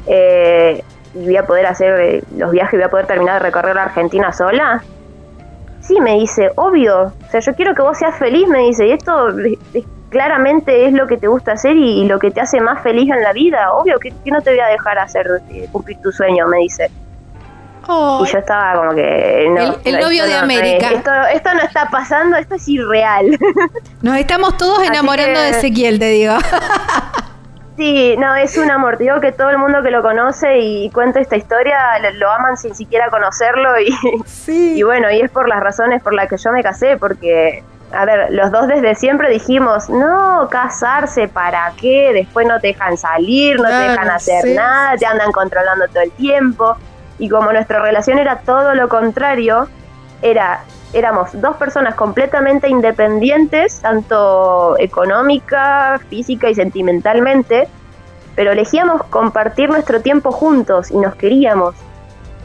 Eh, y voy a poder hacer eh, los viajes, voy a poder terminar de recorrer la Argentina sola. Sí, me dice, obvio. O sea, yo quiero que vos seas feliz, me dice. Y esto claramente es lo que te gusta hacer y, lo que te hace más feliz en la vida. Obvio que, no te voy a dejar hacer eh, cumplir tu sueño, me dice. Y yo estaba como que. el, novio de América. esto, no está pasando, esto es irreal. Nos estamos todos enamorando de Ezequiel, te digo. Sí, no, es un amor. Te digo que todo el mundo que lo conoce y cuenta esta historia lo, aman sin siquiera conocerlo. Y, y bueno, y es por las razones por las que yo me casé, porque a ver, los dos desde siempre dijimos, no, casarse, ¿para qué? Después no te dejan salir, no te dejan hacer nada, te andan controlando todo el tiempo. Y como nuestra relación era todo lo contrario, era, éramos dos personas completamente independientes, tanto económica, física y sentimentalmente, pero elegíamos compartir nuestro tiempo juntos y nos queríamos.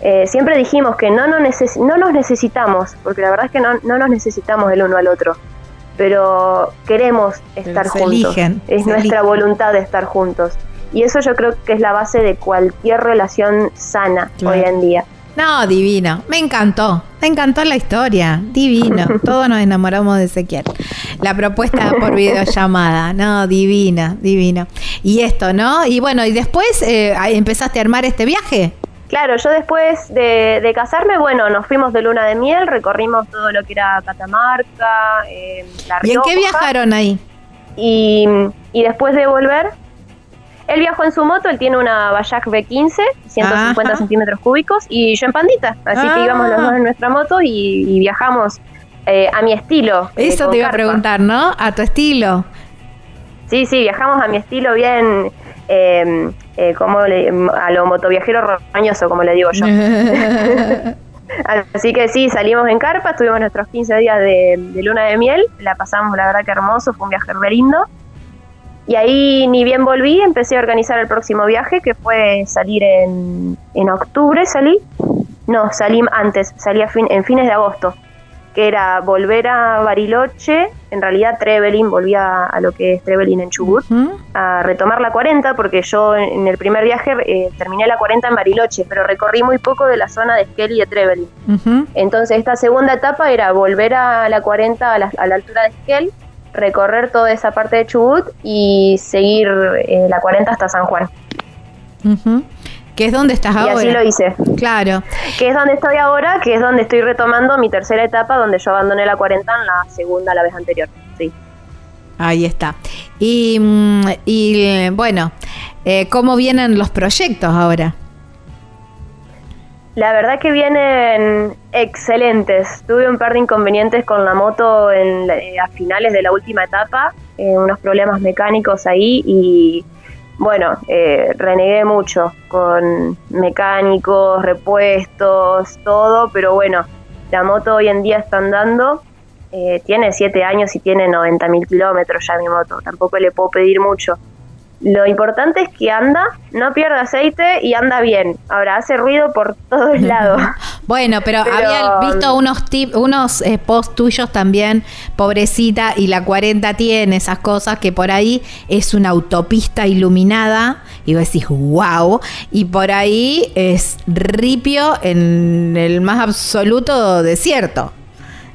Eh, siempre dijimos que no, no, no nos necesitamos, porque la verdad es que no, no nos necesitamos el uno al otro, pero queremos estar juntos. es nuestra voluntad de estar juntos. Y eso yo creo que es la base de cualquier relación sana hoy en día. No, divino. Me encantó. Me encantó la historia. Divino. Todos nos enamoramos de Ezequiel. La propuesta por videollamada. No, divina, divino. Y esto, ¿no? Y bueno, y después eh, empezaste a armar este viaje. Claro, yo después de, casarme, bueno, nos fuimos de luna de miel, recorrimos todo lo que era Catamarca, eh, La ¿Y en qué viajaron ahí? Y, y después de volver, él viajó en su moto, él tiene una Bayak B15, 150 centímetros cúbicos, y yo en pandita. Así que íbamos los dos en nuestra moto y, viajamos eh, a mi estilo. Eh, Eso te iba a preguntar, ¿no? A tu estilo. Sí, sí, viajamos a mi estilo bien, em, eh, como a lo motoviajero roñoso, como le digo yo. Así que sí, salimos en carpa, tuvimos nuestros 15 días de, de, luna de miel, la pasamos la verdad que hermoso, fue un viaje re lindo. Y ahí ni bien volví, empecé a organizar el próximo viaje, que fue salir en, en octubre, salí. No, salí antes, salí fin, en fines de agosto, que era volver a Bariloche, en realidad Trevelin, volví a, lo que es Trevelin en Chubut, a retomar la 40, porque yo en el primer viaje eh, terminé la 40 en Bariloche, pero recorrí muy poco de la zona de Esquel y de Trevelin. Entonces esta segunda etapa era volver a la 40 a la, a la altura de Esquel, recorrer toda esa parte de Chubut y seguir eh, la 40 hasta San Juan. Que es donde estás ahora. Y así lo hice. Claro. Que es donde estoy ahora, que es donde estoy retomando mi tercera etapa, donde yo abandoné la 40 en la segunda, la vez anterior. Sí. Ahí está. Y, mm, y bueno, eh, ¿cómo vienen los proyectos ahora? La verdad que vienen excelentes. Tuve un par de inconvenientes con la moto en, eh, a finales de la última etapa, eh, unos problemas mecánicos ahí y bueno, eh, renegué mucho con mecánicos, repuestos, todo, pero bueno, la moto hoy en día está andando. tiene 7 años y tiene 90 mil kilómetros ya mi moto, tampoco le puedo pedir mucho lo importante es que anda, no pierde aceite y anda bien. Ahora hace ruido por todos lados. bueno, pero, había visto unos tip, unos eh, posts tuyos también, pobrecita, y la 40 tiene esas cosas que por ahí es una autopista iluminada y vos decís, wow, y por ahí es ripio en el más absoluto desierto.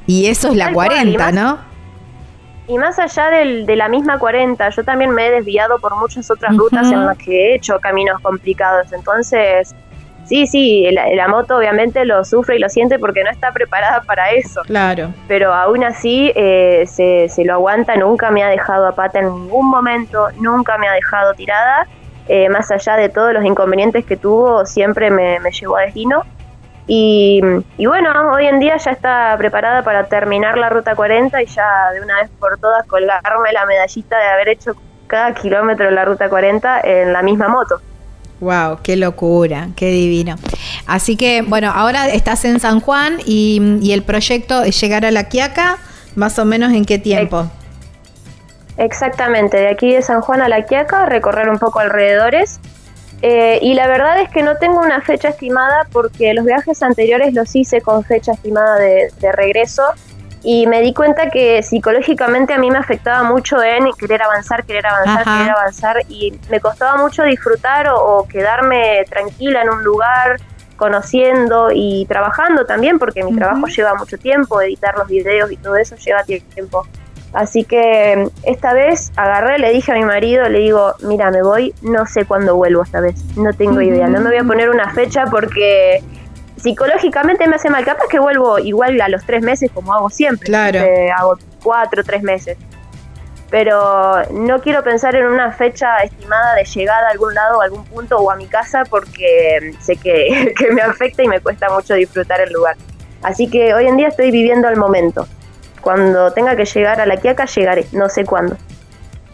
Y eso es la 40, ¿no? Y más allá del, de la misma 40, yo también me he desviado por muchas otras rutas en las que he hecho caminos complicados. Entonces, sí, sí, la, moto obviamente lo sufre y lo siente porque no está preparada para eso. Claro. Pero aún así eh, se, se, lo aguanta, nunca me ha dejado a pata en ningún momento, nunca me ha dejado tirada. Eh, más allá de todos los inconvenientes que tuvo, siempre me, me llevó a destino. Y, bueno, hoy en día ya está preparada para terminar la ruta 40 y ya de una vez por todas colgarme la medallita de haber hecho cada kilómetro de la ruta 40 en la misma moto. Wow, qué locura, qué divino. Así que, bueno, ahora estás en San Juan y, el proyecto es llegar a La Quiaca, Más o menos en qué tiempo. Exactamente, de aquí de San Juan a La Quiaca, recorrer un poco alrededores. Eh, y la verdad es que no tengo una fecha estimada porque los viajes anteriores los hice con fecha estimada de, regreso y me di cuenta que psicológicamente a mí me afectaba mucho en querer avanzar, querer avanzar, querer avanzar y me costaba mucho disfrutar o, quedarme tranquila en un lugar conociendo y trabajando también porque mi trabajo lleva mucho tiempo, editar los videos y todo eso lleva tiempo. Así que esta vez agarré, le dije a mi marido, le digo, mira, me voy, no sé cuándo vuelvo esta vez, no tengo idea, no me voy a poner una fecha porque psicológicamente me hace mal, capaz que vuelvo igual a los tres meses como hago siempre, claro. hago cuatro, tres meses, pero no quiero pensar en una fecha estimada de llegada a algún lado, a algún punto o a mi casa porque sé que, que me afecta y me cuesta mucho disfrutar el lugar. Así que hoy en día estoy viviendo el momento. Cuando tenga que llegar a la Quiaca, llegaré, no sé cuándo.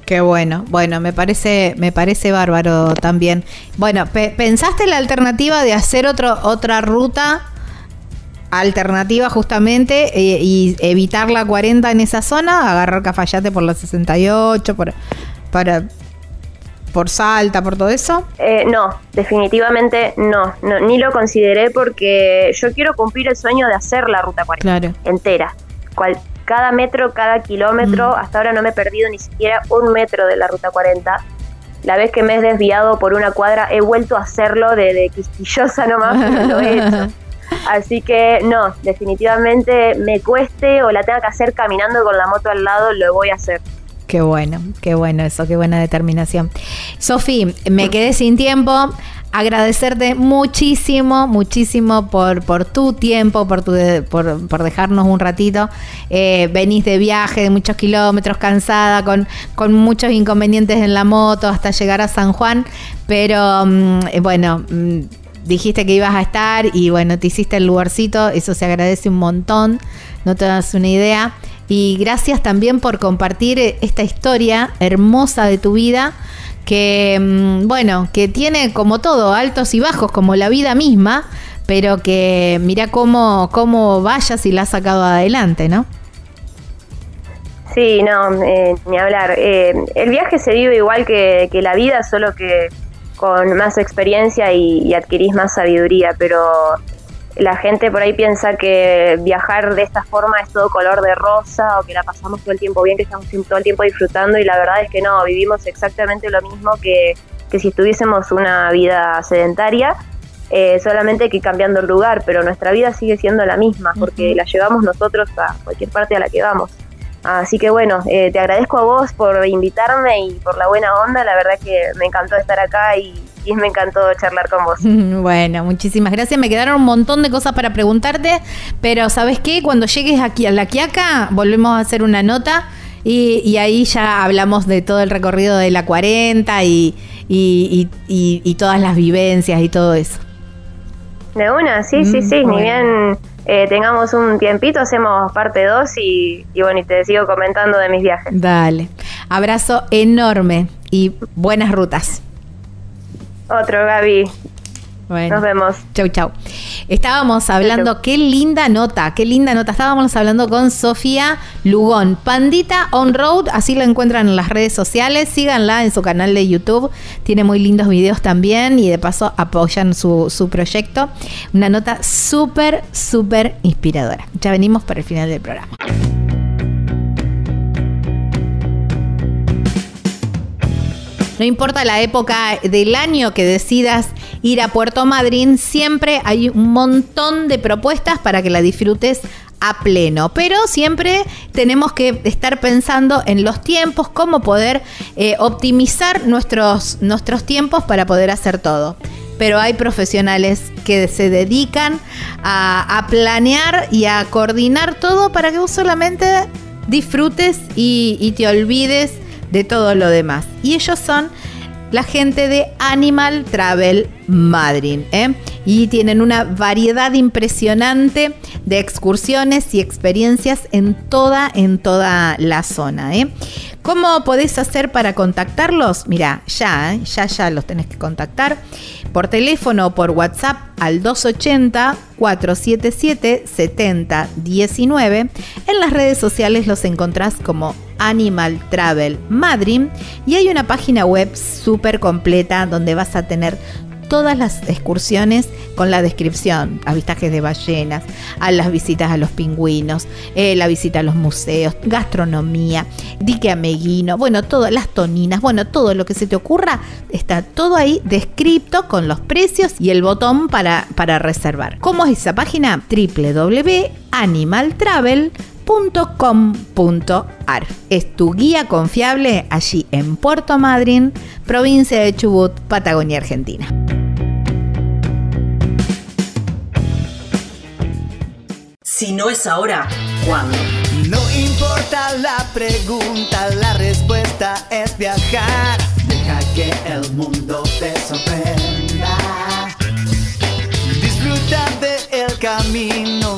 Qué bueno, bueno, me parece, me parece bárbaro también. Bueno, ¿pensaste la alternativa de hacer otro, otra ruta alternativa justamente eh, y evitar la 40 en esa zona? Agarrar Cafayate por la 68, por, para, por Salta, por todo eso? Eh, no, definitivamente no, no, ni lo consideré porque yo quiero cumplir el sueño de hacer la ruta 40 entera. Cual, cada metro, cada kilómetro. Mm. Hasta ahora no me he perdido ni siquiera un metro de la ruta 40. La vez que me he desviado por una cuadra he vuelto a hacerlo de, quisquillosa nomás, pero lo he hecho. Así que no, definitivamente me cueste o la tenga que hacer caminando con la moto al lado, lo voy a hacer. Qué bueno, qué bueno eso, qué buena determinación. Sofi, me quedé sin tiempo agradecerte muchísimo, muchísimo por, por tu tiempo, por, tu, por, por dejarnos un ratito. Eh, venís de viaje de muchos kilómetros, cansada, con, con muchos inconvenientes en la moto hasta llegar a San Juan, pero mm, eh, bueno... Mm, dijiste que ibas a estar y bueno, te hiciste el lugarcito, eso se agradece un montón, no te das una idea. Y gracias también por compartir eh, esta historia hermosa de tu vida que, mm, bueno, que tiene como todo, altos y bajos, como la vida misma, pero que mira cómo, cómo vayas y la has sacado adelante, ¿no? Sí, no, eh, ni hablar. Eh, el viaje se vive igual que, que, la vida, solo que con más experiencia y, y adquirís más sabiduría, pero la gente por ahí piensa que viajar de esta forma es todo color de rosa o que la pasamos todo el tiempo bien, que estamos todo el tiempo disfrutando y la verdad es que no, vivimos exactamente lo mismo que, si estuviésemos una vida sedentaria, eh, solamente que cambiando el lugar, pero nuestra vida sigue siendo la misma porque la llevamos nosotros a cualquier parte a la que vamos. Así que bueno, eh, te agradezco a vos por invitarme y por la buena onda, la verdad que me encantó estar acá y y me encantó charlar con vos. Bueno, muchísimas gracias. Me quedaron un montón de cosas para preguntarte, pero ¿sabes qué? Cuando llegues aquí a La Quiaca, volvemos a hacer una nota y, ahí ya hablamos de todo el recorrido de la 40 y, y, todas las vivencias y todo eso. De una, sí, sí, sí. Ni bien eh, tengamos un tiempito, hacemos parte 2 y, y bueno, y te sigo comentando de mis viajes. Dale. Abrazo enorme y buenas rutas. Otro, Gaby. Bueno. Nos vemos. Chau, chau. Estábamos hablando, qué linda nota, qué linda nota. Estábamos hablando con Sofía Lugón, Pandita On Road, así la encuentran en las redes sociales. Síganla en su canal de YouTube. Tiene muy lindos videos también y de paso apoyan su, su proyecto. Una nota súper, súper inspiradora. Ya venimos para el final del programa. No importa la época del año que decidas ir a Puerto Madryn, siempre hay un montón de propuestas para que la disfrutes a pleno. Pero siempre tenemos que estar pensando en los tiempos, cómo poder eh, optimizar nuestros, nuestros tiempos para poder hacer todo. Pero hay profesionales que se dedican a, planear y a coordinar todo para que vos solamente disfrutes y, y te olvides de todo lo demás. Y ellos son la gente de Animal Travel Madrid. ¿eh? y tienen una variedad impresionante de excursiones y experiencias en toda, en toda la zona. ¿eh? ¿Cómo podés hacer para contactarlos? Mira, ya, ¿eh? ya, ya los tenés que contactar por teléfono o por WhatsApp al 280-477-7019. En las redes sociales los encontrás como Animal Travel Madrid y hay una página web súper completa donde vas a tener todas las excursiones con la descripción, avistajes de ballenas, a las visitas a los pingüinos, eh, la visita a los museos, gastronomía, dique ameguino, bueno, todas las toninas, bueno, todo lo que se te ocurra, está todo ahí descrito con los precios y el botón para, para reservar. ¿Cómo es esa página? www.animaltravel.com.ar Es tu guía confiable allí en Puerto Madryn, provincia de Chubut, Patagonia, Argentina. Si no es ahora, ¿cuándo? No importa la pregunta, la respuesta es viajar. Deja que el mundo te sorprenda. Disfruta del camino,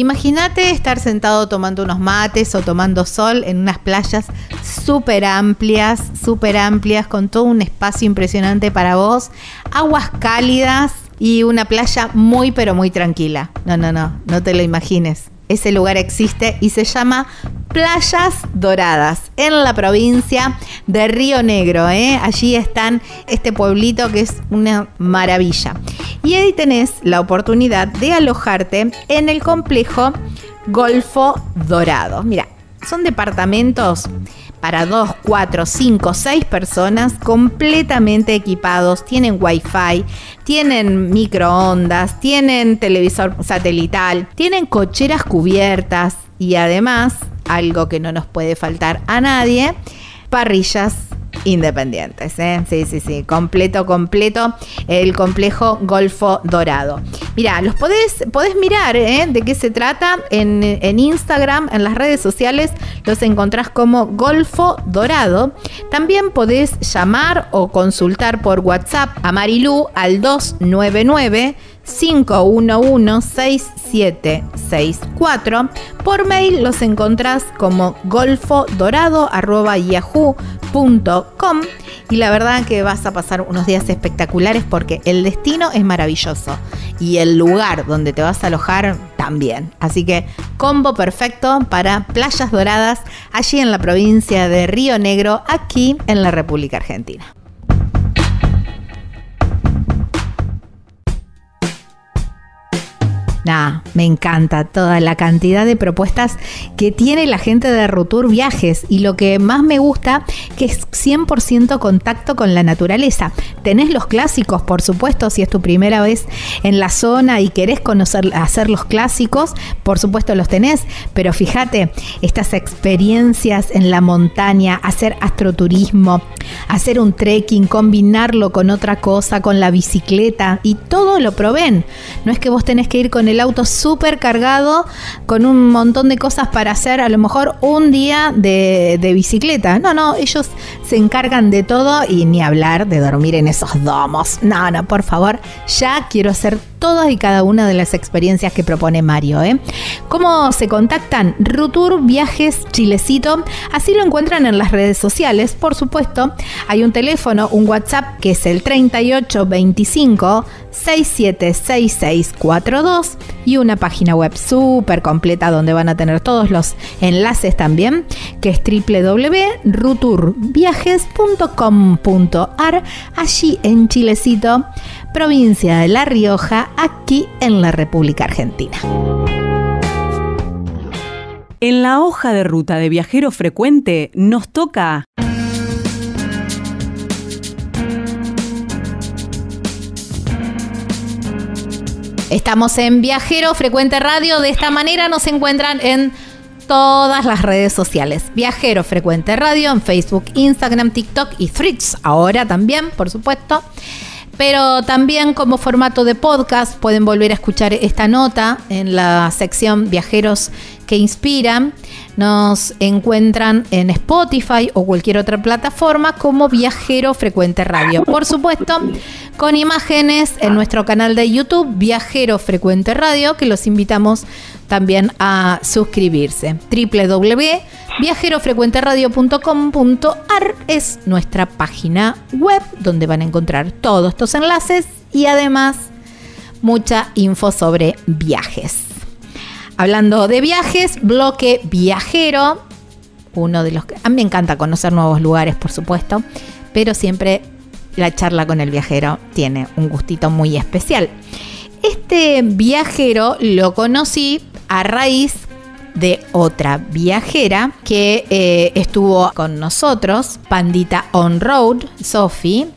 Imagínate estar sentado tomando unos mates o tomando sol en unas playas súper amplias, súper amplias, con todo un espacio impresionante para vos, aguas cálidas y una playa muy pero muy tranquila. No, no, no, no te lo imagines. Ese lugar existe y se llama Playas Doradas en la provincia de Río Negro. ¿eh? Allí están este pueblito que es una maravilla. Y ahí tenés la oportunidad de alojarte en el complejo Golfo Dorado. Mira, son departamentos para 2, 4, 5, 6 personas completamente equipados. Tienen wifi, tienen microondas, tienen televisor satelital, tienen cocheras cubiertas y además, algo que no nos puede faltar a nadie, parrillas independientes. ¿eh? Sí, sí, sí, completo, completo el complejo Golfo Dorado. Mira, los podés, podés mirar ¿eh? de qué se trata en, en Instagram, en las redes sociales, los encontrás como Golfo Dorado. También podés llamar o consultar por WhatsApp a Marilú al 299 511-6764. Por mail los encontrás como golfodorado.yahoo.com y la verdad que vas a pasar unos días espectaculares porque el destino es maravilloso y el lugar donde te vas a alojar también. Así que combo perfecto para playas doradas allí en la provincia de Río Negro, aquí en la República Argentina. Nah, me encanta toda la cantidad de propuestas que tiene la gente de Rutur Viajes y lo que más me gusta que es 100% contacto con la naturaleza. Tenés los clásicos, por supuesto, si es tu primera vez en la zona y querés conocer hacer los clásicos, por supuesto los tenés, pero fíjate, estas experiencias en la montaña, hacer astroturismo, hacer un trekking, combinarlo con otra cosa, con la bicicleta y todo lo proveen. No es que vos tenés que ir con el auto súper cargado, con un montón de cosas para hacer, a lo mejor un día de, bicicleta. No, no, ellos se encargan de todo y ni hablar de dormir en esos domos. No, no, por favor, ya quiero hacer todas y cada una de las experiencias que propone Mario. ¿eh? ¿Cómo se contactan? Rutur Viajes Chilecito. Así lo encuentran en las redes sociales, por supuesto. Hay un teléfono, un WhatsApp que es el 3825 676642 y una página web súper completa donde van a tener todos los enlaces también, que es www.ruturviajes.com.ar, allí en Chilecito, provincia de La Rioja, aquí en la República Argentina. En la hoja de ruta de viajero frecuente nos toca... Estamos en Viajero Frecuente Radio. De esta manera nos encuentran en todas las redes sociales. Viajero Frecuente Radio en Facebook, Instagram, TikTok y Threads. Ahora también, por supuesto. Pero también como formato de podcast pueden volver a escuchar esta nota en la sección Viajeros que Inspiran. Nos encuentran en Spotify o cualquier otra plataforma como Viajero Frecuente Radio. Por supuesto, con imágenes en nuestro canal de YouTube Viajero Frecuente Radio, que los invitamos también a suscribirse. www.viajerofrecuenteradio.com.ar es nuestra página web donde van a encontrar todos estos enlaces y además mucha info sobre viajes. Hablando de viajes, bloque viajero, uno de los que a mí me encanta conocer nuevos lugares, por supuesto, pero siempre la charla con el viajero tiene un gustito muy especial. Este viajero lo conocí a raíz de otra viajera que eh, estuvo con nosotros, Pandita On Road, Sophie,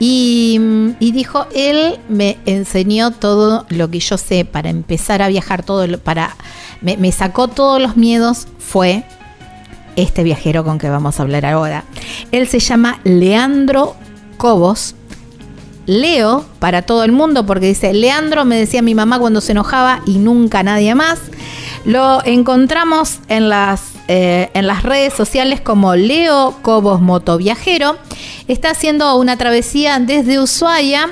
y, dijo, él me enseñó todo lo que yo sé para empezar a viajar, todo para me, me sacó todos los miedos, fue este viajero con que vamos a hablar ahora. Él se llama Leandro Cobos Leo para todo el mundo porque dice, Leandro me decía mi mamá cuando se enojaba y nunca nadie más. Lo encontramos en las, eh, en las redes sociales como Leo Cobos Motoviajero. Está haciendo una travesía desde Ushuaia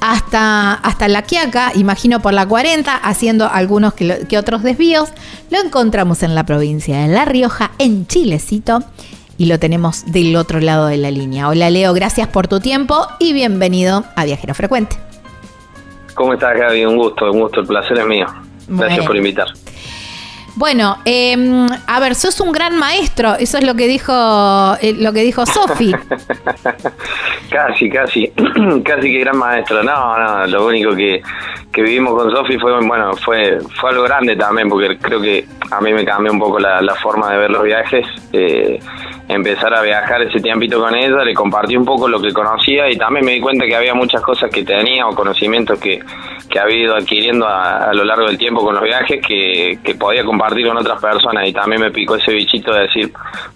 hasta, hasta La Quiaca, imagino por la 40, haciendo algunos que, que otros desvíos. Lo encontramos en la provincia de La Rioja, en Chilecito y lo tenemos del otro lado de la línea. Hola Leo, gracias por tu tiempo y bienvenido a Viajero Frecuente. ¿Cómo estás Gaby? Un gusto, un gusto, el placer es mío. Gracias por invitar. Bueno, em, a ver, sos un gran maestro, eso es lo que dijo eh, lo que dijo Sofi. casi, casi, casi que gran maestro. No, no, lo único que, que vivimos con Sofi fue, bueno, fue, fue algo grande también, porque creo que a mí me cambió un poco la, la forma de ver los viajes. Eh, empezar a viajar ese tiempito con ella, le compartí un poco lo que conocía y también me di cuenta que había muchas cosas que tenía o conocimientos que, que había ido adquiriendo a, lo largo del tiempo con los viajes que, que, podía compartir con otras personas y también me picó ese bichito de decir,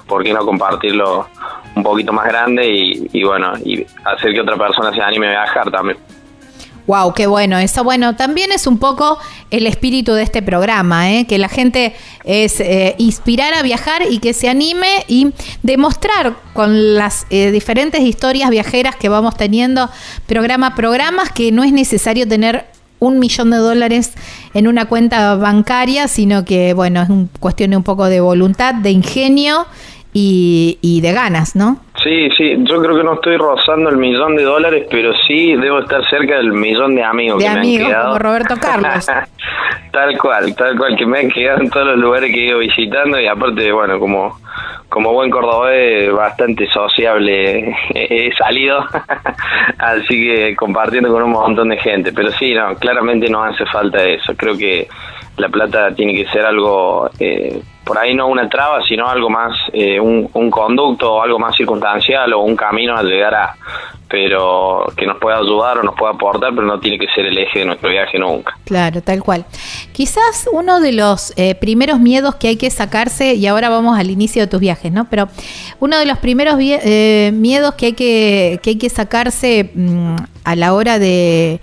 ¿por qué no compartirlo un poquito más grande y, y bueno, y hacer que otra persona se anime a viajar también? Wow, qué bueno. Eso, bueno, también es un poco el espíritu de este programa, ¿eh? que la gente es eh, inspirar a viajar y que se anime y demostrar con las eh, diferentes historias viajeras que vamos teniendo programa a programa que no es necesario tener un millón de dólares en una cuenta bancaria, sino que, bueno, es un, cuestión un poco de voluntad, de ingenio y de ganas, ¿no? Sí, sí, yo creo que no estoy rozando el millón de dólares, pero sí debo estar cerca del millón de amigos de que amigos, me han quedado. como Roberto Carlos. tal cual, tal cual, que me han quedado en todos los lugares que he ido visitando y aparte, bueno, como, como buen cordobés, bastante sociable he salido, así que compartiendo con un montón de gente, pero sí, no, claramente no hace falta eso, creo que la plata tiene que ser algo... Eh, por ahí no una traba, sino algo más, eh, un, un, conducto algo más circunstancial o un camino a llegar a, pero que nos pueda ayudar o nos pueda aportar, pero no tiene que ser el eje de nuestro viaje nunca. Claro, tal cual. Quizás uno de los eh, primeros miedos que hay que sacarse, y ahora vamos al inicio de tus viajes, ¿no? Pero uno de los primeros eh, miedos que hay que, que hay que sacarse mmm, a la hora de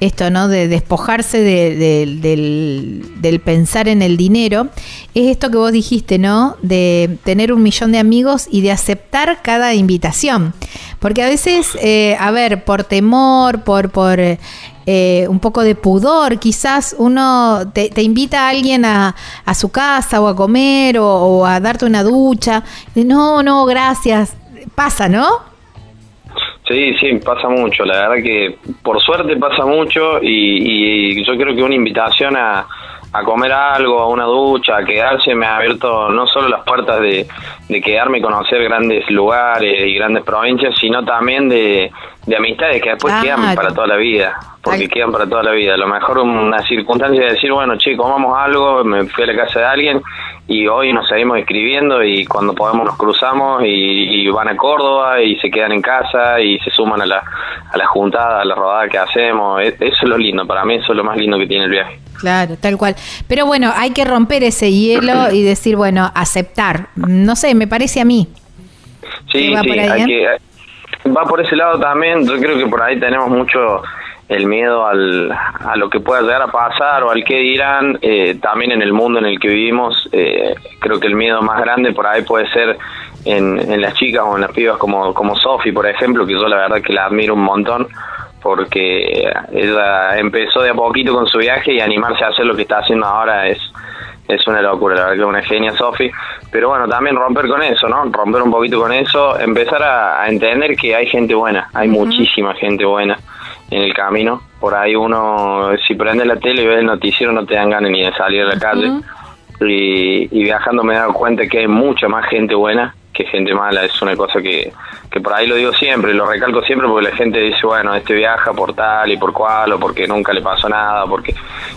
esto, ¿no? De despojarse de, de, del, del, pensar en el dinero, es esto que vos dijiste, ¿no? De tener un millón de amigos y de aceptar cada invitación. Porque a veces, eh, a ver, por temor, por, por eh, un poco de pudor, quizás uno te, invita a alguien a, a, su casa o a comer o, a darte una ducha. No, no, gracias. Pasa, ¿no? Sí, sí, pasa mucho. La verdad que por suerte pasa mucho y, yo creo que una invitación a, a comer algo, a una ducha, a quedarse, me ha abierto no solo las puertas de quedarme y conocer grandes lugares y grandes provincias, sino también de, de amistades que después quedan para toda la vida, porque quedan para toda la vida. A lo mejor una circunstancia de decir, bueno, chicos, comamos algo, me fui a la casa de alguien y hoy nos seguimos escribiendo y cuando podemos nos cruzamos y, y, van a Córdoba y se quedan en casa y se suman a la, a la juntada, a la rodada que hacemos. E, eso es lo lindo, para mí eso es lo más lindo que tiene el viaje. Claro, tal cual. Pero bueno, hay que romper ese hielo y decir, bueno, aceptar. No sé, me parece a mí. Sí, sí, hay que, va por ese lado también. Yo creo que por ahí tenemos mucho el miedo al, a lo que pueda llegar a pasar o al que dirán, eh, también en el mundo en el que vivimos, eh, creo que el miedo más grande por ahí puede ser en, en las chicas o en las pibas como, como Sofi, por ejemplo, que yo la verdad que la admiro un montón porque ella empezó de a poquito con su viaje y animarse a hacer lo que está haciendo ahora es es una locura, la verdad que es una genia Sofi, pero bueno, también romper con eso, ¿no? Romper un poquito con eso, empezar a, entender que hay gente buena, hay muchísima gente buena en el camino, por ahí uno, si prende la tele y ve el noticiero no te dan ganas ni de salir a la calle, y, y viajando me he dado cuenta que hay mucha más gente buena que gente mala, es una cosa que, que por ahí lo digo siempre, lo recalco siempre porque la gente dice, bueno, este viaja por tal y por cual, o porque nunca le pasó nada, porque...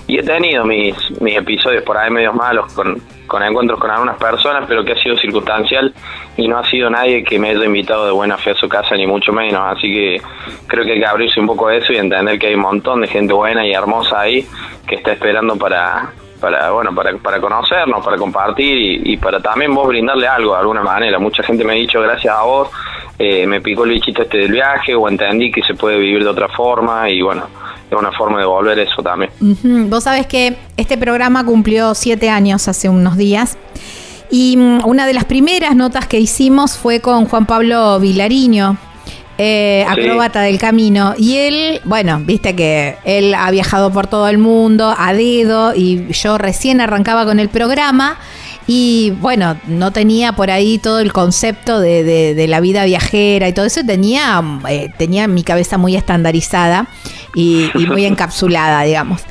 Y he tenido mis, mis episodios por ahí medios malos con, con encuentros con algunas personas, pero que ha sido circunstancial y no ha sido nadie que me haya invitado de buena fe a su casa, ni mucho menos. Así que creo que hay que abrirse un poco de eso y entender que hay un montón de gente buena y hermosa ahí que está esperando para, para bueno para, para conocernos, para compartir y, para también vos brindarle algo de alguna manera. Mucha gente me ha dicho gracias a vos eh, me picó el bichito este del viaje o entendí que se puede vivir de otra forma y bueno, es una forma de volver eso también. Vos sabés que este programa cumplió siete años hace unos días. Y mm, una de las primeras notas que hicimos fue con Juan Pablo Vilariño, eh, acróbata del camino. Y él, bueno, viste que él ha viajado por todo el mundo a dedo y yo recién arrancaba con el programa. Y bueno, no tenía por ahí todo el concepto de, la vida viajera y todo eso. Tenía, eh, tenía mi cabeza muy estandarizada y, muy encapsulada, digamos.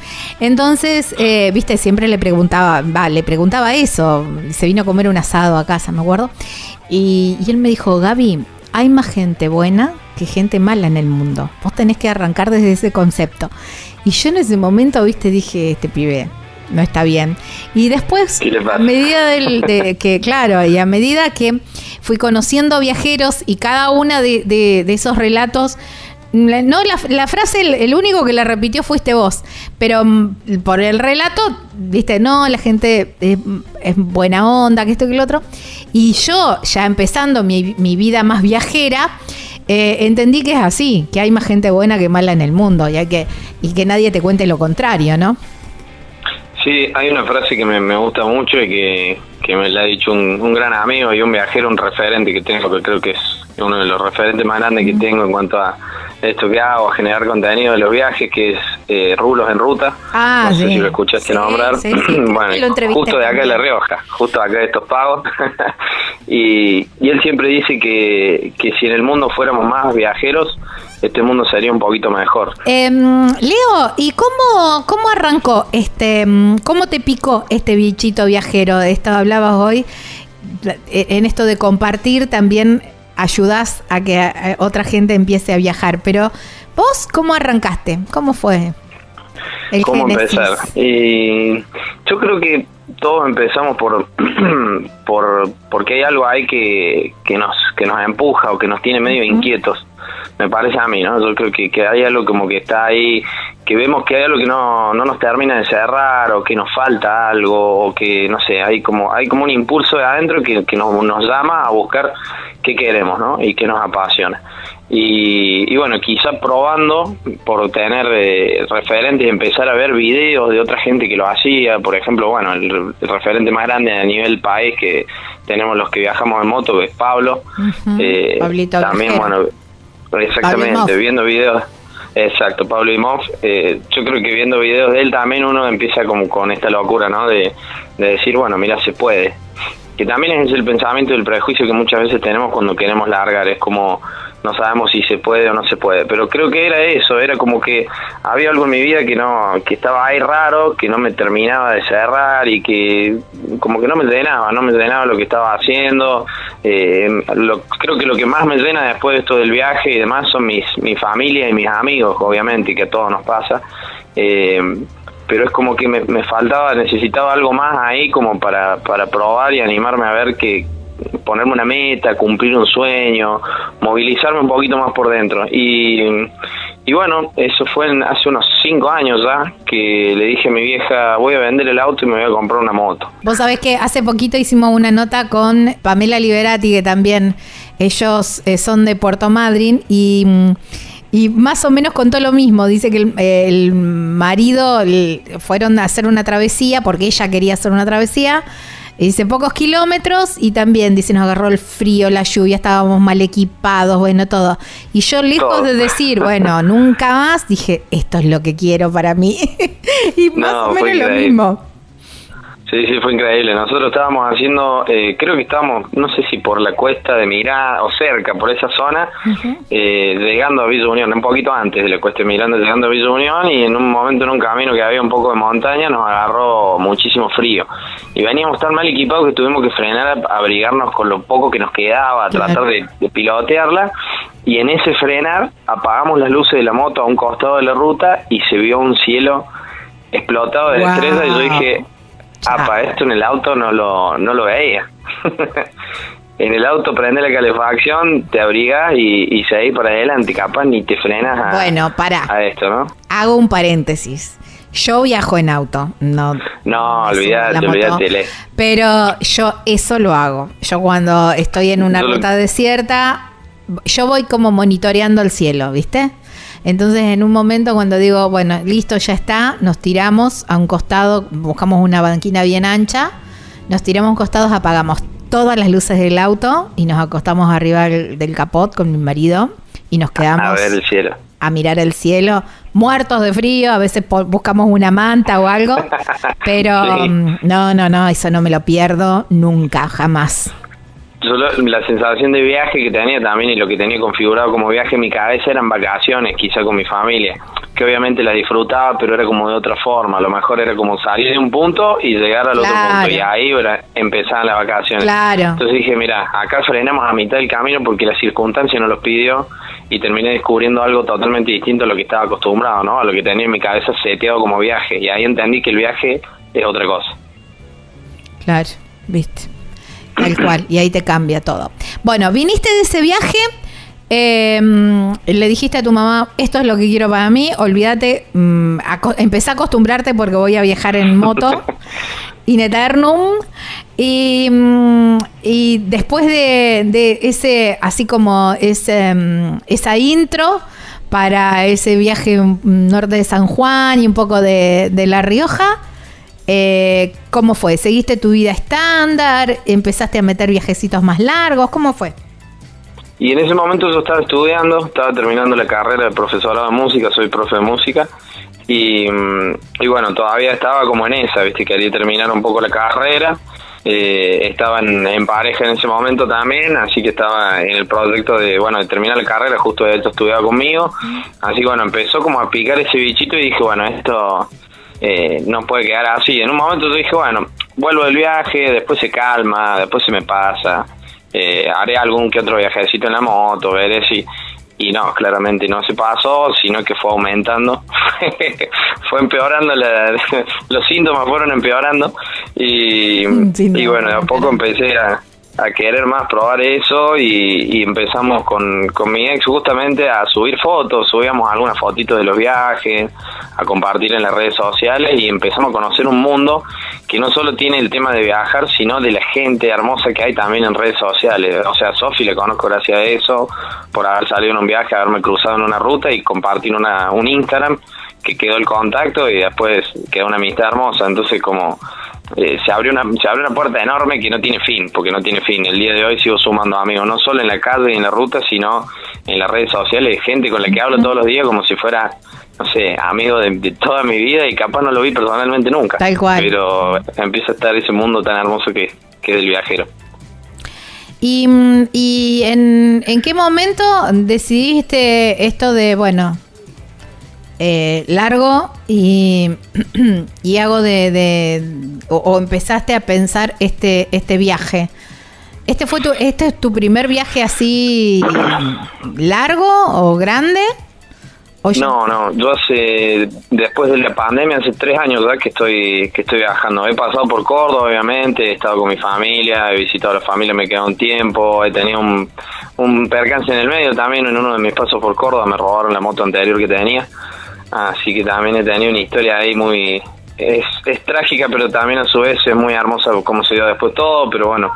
Entonces, eh, viste, siempre le preguntaba, va, le preguntaba eso. Se vino a comer un asado a casa, me acuerdo. Y, y él me dijo, Gaby, hay más gente buena que gente mala en el mundo. Vos tenés que arrancar desde ese concepto. Y yo en ese momento, viste, dije, este pibe no está bien. Y después, a medida del, de que, claro, y a medida que fui conociendo viajeros y cada una de, de esos relatos no, la, frase, el, único que la repitió fuiste vos, pero mm, por el relato, viste, no, la gente es, buena onda, que esto y que lo otro. Y yo, ya empezando mi, vida más viajera, eh, entendí que es así, que hay más gente buena que mala en el mundo, ya que, y que nadie te cuente lo contrario, ¿no? Sí, hay una frase que me, gusta mucho y que, me la ha dicho un, un, gran amigo y un viajero, un referente que tengo, que creo que es uno de los referentes más grandes que tengo en cuanto a esto que hago, a generar contenido de los viajes, que es eh, Rulos en Ruta. Ah, no sé si lo escuchaste nombrar. bueno, justo de acá de La Rioja, justo acá de estos pagos. y, y él siempre dice que, que si en el mundo fuéramos más viajeros, este mundo sería un poquito mejor. Em, Leo, ¿y cómo, cómo arrancó este, em, cómo te picó este bichito viajero? De esto hablabas hoy, en esto de compartir también ayudas a que otra gente empiece a viajar. Pero vos, ¿cómo arrancaste? ¿Cómo fue? El ¿Cómo empezar? Y yo creo que todos empezamos por, por porque hay algo ahí que, que nos que nos empuja o que nos tiene medio inquietos me parece a mí no yo creo que, que hay algo como que está ahí que vemos que hay algo que no, no nos termina de cerrar o que nos falta algo o que no sé hay como hay como un impulso de adentro que, que nos, nos llama a buscar qué queremos, ¿no? Y qué nos apasiona. Y, y bueno, quizá probando por tener eh, referentes y empezar a ver videos de otra gente que lo hacía, por ejemplo, bueno, el, referente más grande a nivel país que tenemos los que viajamos en moto, que es Pablo. eh, también, bueno, exactamente, viendo videos. Exacto, Pablo Imov. Eh, yo creo que viendo videos de él también uno empieza como con esta locura, ¿no? De, de decir, bueno, mira, se puede que también es el pensamiento del prejuicio que muchas veces tenemos cuando queremos largar, es como no sabemos si se puede o no se puede, pero creo que era eso, era como que había algo en mi vida que no que estaba ahí raro, que no me terminaba de cerrar y que como que no me llenaba, no me llenaba lo que estaba haciendo. Eh, creo que lo que más me llena después de esto del viaje y demás son mis mi familia y mis amigos, obviamente, y que a todos nos pasa. Eh, pero es como que me, faltaba, necesitaba algo más ahí como para, para probar y animarme a ver que, ponerme una meta, cumplir un sueño, movilizarme un poquito más por dentro. Y, y bueno, eso fue hace unos cinco años ya que le dije a mi vieja, voy a vender el auto y me voy a comprar una moto. Vos sabés que hace poquito hicimos una nota con Pamela Liberati, que también ellos eh, son de Puerto Madryn y... Y más o menos contó lo mismo. Dice que el, marido fueron a hacer una travesía porque ella quería hacer una travesía. Dice pocos kilómetros y también dice nos agarró el frío, la lluvia, estábamos mal equipados, bueno, todo. Y yo lejos de decir, bueno, nunca más, dije, esto es lo que quiero para mí. y más o menos lo mismo. Sí, sí, fue increíble. Nosotros estábamos haciendo, eh, creo que estábamos, no sé si por la cuesta de Mirá o cerca, por esa zona, eh, llegando a Villa Unión, un poquito antes de la cuesta de Miranda, llegando a Villa Unión y en un momento en un camino que había un poco de montaña nos agarró muchísimo frío. Y veníamos tan mal equipados que tuvimos que frenar a abrigarnos con lo poco que nos quedaba, a tratar de, pilotearla. Y en ese frenar apagamos las luces de la moto a un costado de la ruta y se vio un cielo explotado de la estrella y yo dije Ah, para esto en el auto no lo, no lo veía. en el auto prende la calefacción, te abrigas y, y seguís para adelante, capaz ni te frenas a, bueno, para. a esto, ¿no? Hago un paréntesis. Yo viajo en auto, no. No, olvídate, olvídate. Pero yo eso lo hago. Yo cuando estoy en una ruta desierta, yo voy como monitoreando el cielo, ¿viste? Entonces, en un momento cuando digo, bueno, listo, ya está, nos tiramos a un costado, buscamos una banquina bien ancha, nos tiramos a un costado, apagamos todas las luces del auto y nos acostamos arriba del, capot con mi marido y nos quedamos a ver el cielo. A mirar el cielo, muertos de frío, a veces buscamos una manta o algo, pero mm, no, no, no, eso no me lo pierdo nunca, jamás la sensación de viaje que tenía también y lo que tenía configurado como viaje en mi cabeza eran vacaciones, quizá con mi familia, que obviamente la disfrutaba, pero era como de otra forma. A lo mejor era como salir de un punto y llegar al otro punto, y ahí empezaban las vacaciones. Claro. Entonces dije, mira, acá frenamos a mitad del camino porque la circunstancia nos lo pidió y terminé descubriendo algo totalmente distinto a lo que estaba acostumbrado, ¿no? A lo que tenía en mi cabeza seteado como viaje. Y ahí entendí que el viaje es otra cosa. Claro, viste. Tal cual, y ahí te cambia todo. Bueno, viniste de ese viaje, em, le dijiste a tu mamá, esto es lo que quiero para mí, olvídate, um, empecé a acostumbrarte porque voy a viajar en moto, in eternum, y, mm, y después de, ese, así como ese, mm, esa intro, para ese viaje norte de San Juan y un poco de, de La Rioja, eh, ¿Cómo fue? ¿Seguiste tu vida estándar? ¿Empezaste a meter viajecitos más largos? ¿Cómo fue? Y en ese momento yo estaba estudiando, estaba terminando la carrera de profesorado de música, soy profe de música, y, mm, y bueno, todavía estaba como en esa, ¿viste? Quería terminar un poco la carrera, eh, estaba en, pareja en ese momento también, así que estaba en el proyecto de, bueno, de terminar la carrera, justo de hecho estudiaba conmigo, así que bueno, empezó como a picar ese bichito y dije, bueno, esto eh, no puede quedar así. En un momento yo dije, bueno, vuelvo del viaje, después se calma, después se me pasa, eh, haré algún que otro viajecito en la moto, veré si... Y no, claramente no se pasó, sino que fue aumentando, fue empeorando, los síntomas fueron empeorando y, y bueno, de a poco empecé a, a querer más probar eso y, empezamos con, con, mi ex justamente a subir fotos, subíamos algunas fotitos de los viajes, a compartir en las redes sociales y empezamos a conocer un mundo que no solo tiene el tema de viajar, sino de la gente hermosa que hay también en redes sociales. O sea, Sofi le conozco gracias a eso, por haber salido en un viaje, haberme cruzado en una ruta y compartir una, un Instagram que quedó el contacto y después quedó una amistad hermosa. Entonces como eh, se abrió una se abrió una puerta enorme que no tiene fin, porque no tiene fin. El día de hoy sigo sumando amigos, no solo en la calle y en la ruta, sino en las redes sociales, gente con la que hablo todos los días como si fuera, no sé, amigo de, toda mi vida y capaz no lo vi personalmente nunca. Tal cual. Pero empieza a estar ese mundo tan hermoso que, que es el viajero. ¿Y, y en, en qué momento decidiste esto de, bueno, eh, largo y, y hago de, o, empezaste a pensar este este viaje. Este fue tu este es tu primer viaje así largo o grande No, no, yo hace, después de la pandemia, hace tres años ya que estoy, que estoy viajando. He pasado por Córdoba, obviamente, he estado con mi familia, he visitado a la familia, me he quedado un tiempo, he tenido un, un percance en el medio también, en uno de mis pasos por Córdoba me robaron la moto anterior que tenía, así que también he tenido una historia ahí muy, es, es trágica, pero también a su vez es muy hermosa cómo se dio después todo, pero bueno,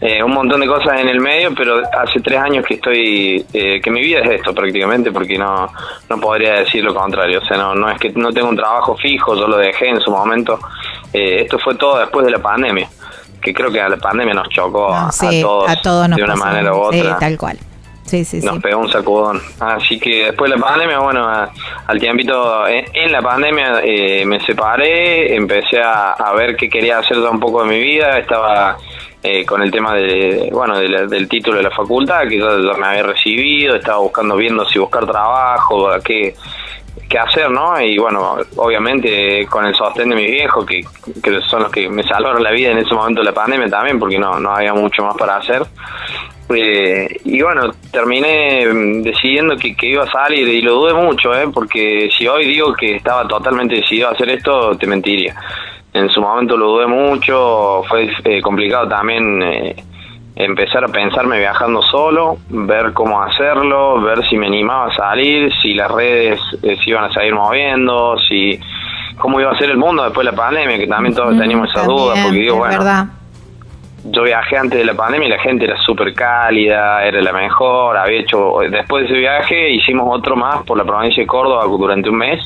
eh, un montón de cosas en el medio, pero hace tres años que estoy, eh, que mi vida es esto prácticamente, porque no, no podría decir lo contrario, o sea, no, no es que no tengo un trabajo fijo, yo lo dejé en su momento, eh, esto fue todo después de la pandemia, que creo que a la pandemia nos chocó a, todos, de una manera u otra. tal cual. Sí, sí, nos pegó un sacudón. Así que después de la pandemia, bueno, al tiempito, en, la pandemia eh, me separé, empecé a, ver qué quería hacer un poco de mi vida, estaba eh, con el tema de, bueno, del título de la facultad, que yo, me había recibido, estaba buscando, viendo si buscar trabajo, qué, qué hacer, ¿no? Y bueno, obviamente con el sostén de mis viejos, que, que son los que me salvaron la vida en ese momento de la pandemia también, porque no, no había mucho más para hacer. Eh, y bueno, terminé mm, decidiendo que, iba a salir y lo dudé mucho, ¿eh? porque si hoy digo que estaba totalmente decidido a hacer esto, te mentiría. En su momento lo dudé mucho, fue eh, complicado también eh, empezar a pensarme viajando solo, ver cómo hacerlo, ver si me animaba a salir, si las redes se iban a seguir moviendo, si cómo iba a ser el mundo después de la pandemia, que también todos teníamos esas dudas, porque digo, bueno, verdad yo viajé antes de la pandemia y la gente era súper cálida, era la mejor, había hecho, después de ese viaje hicimos otro más por la provincia de Córdoba durante un mes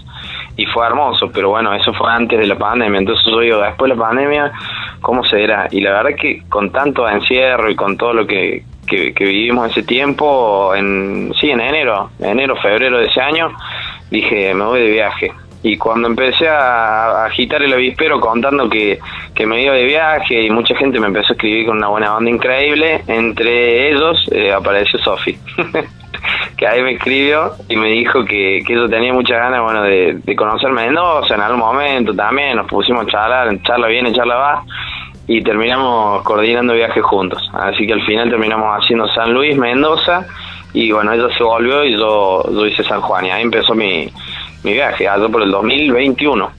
y fue hermoso, pero bueno, eso fue antes de la pandemia, entonces yo digo, después de la pandemia, ¿cómo será? Y la verdad que con tanto encierro y con todo lo que, que, que vivimos ese tiempo, en, sí, en enero, enero, febrero de ese año, dije, me voy de viaje y cuando empecé a, agitar el avispero contando que, me iba de viaje y mucha gente me empezó a escribir con una buena banda increíble, entre ellos eh, apareció Sofi, que ahí me escribió y me dijo que, que yo tenía muchas ganas bueno de, de conocer Mendoza en algún momento también, nos pusimos a charlar, charla viene, charla va y terminamos coordinando viajes juntos, así que al final terminamos haciendo San Luis, Mendoza y bueno, ella se volvió y yo, yo hice San Juan y ahí empezó mi mi viaje, allá por el 2021.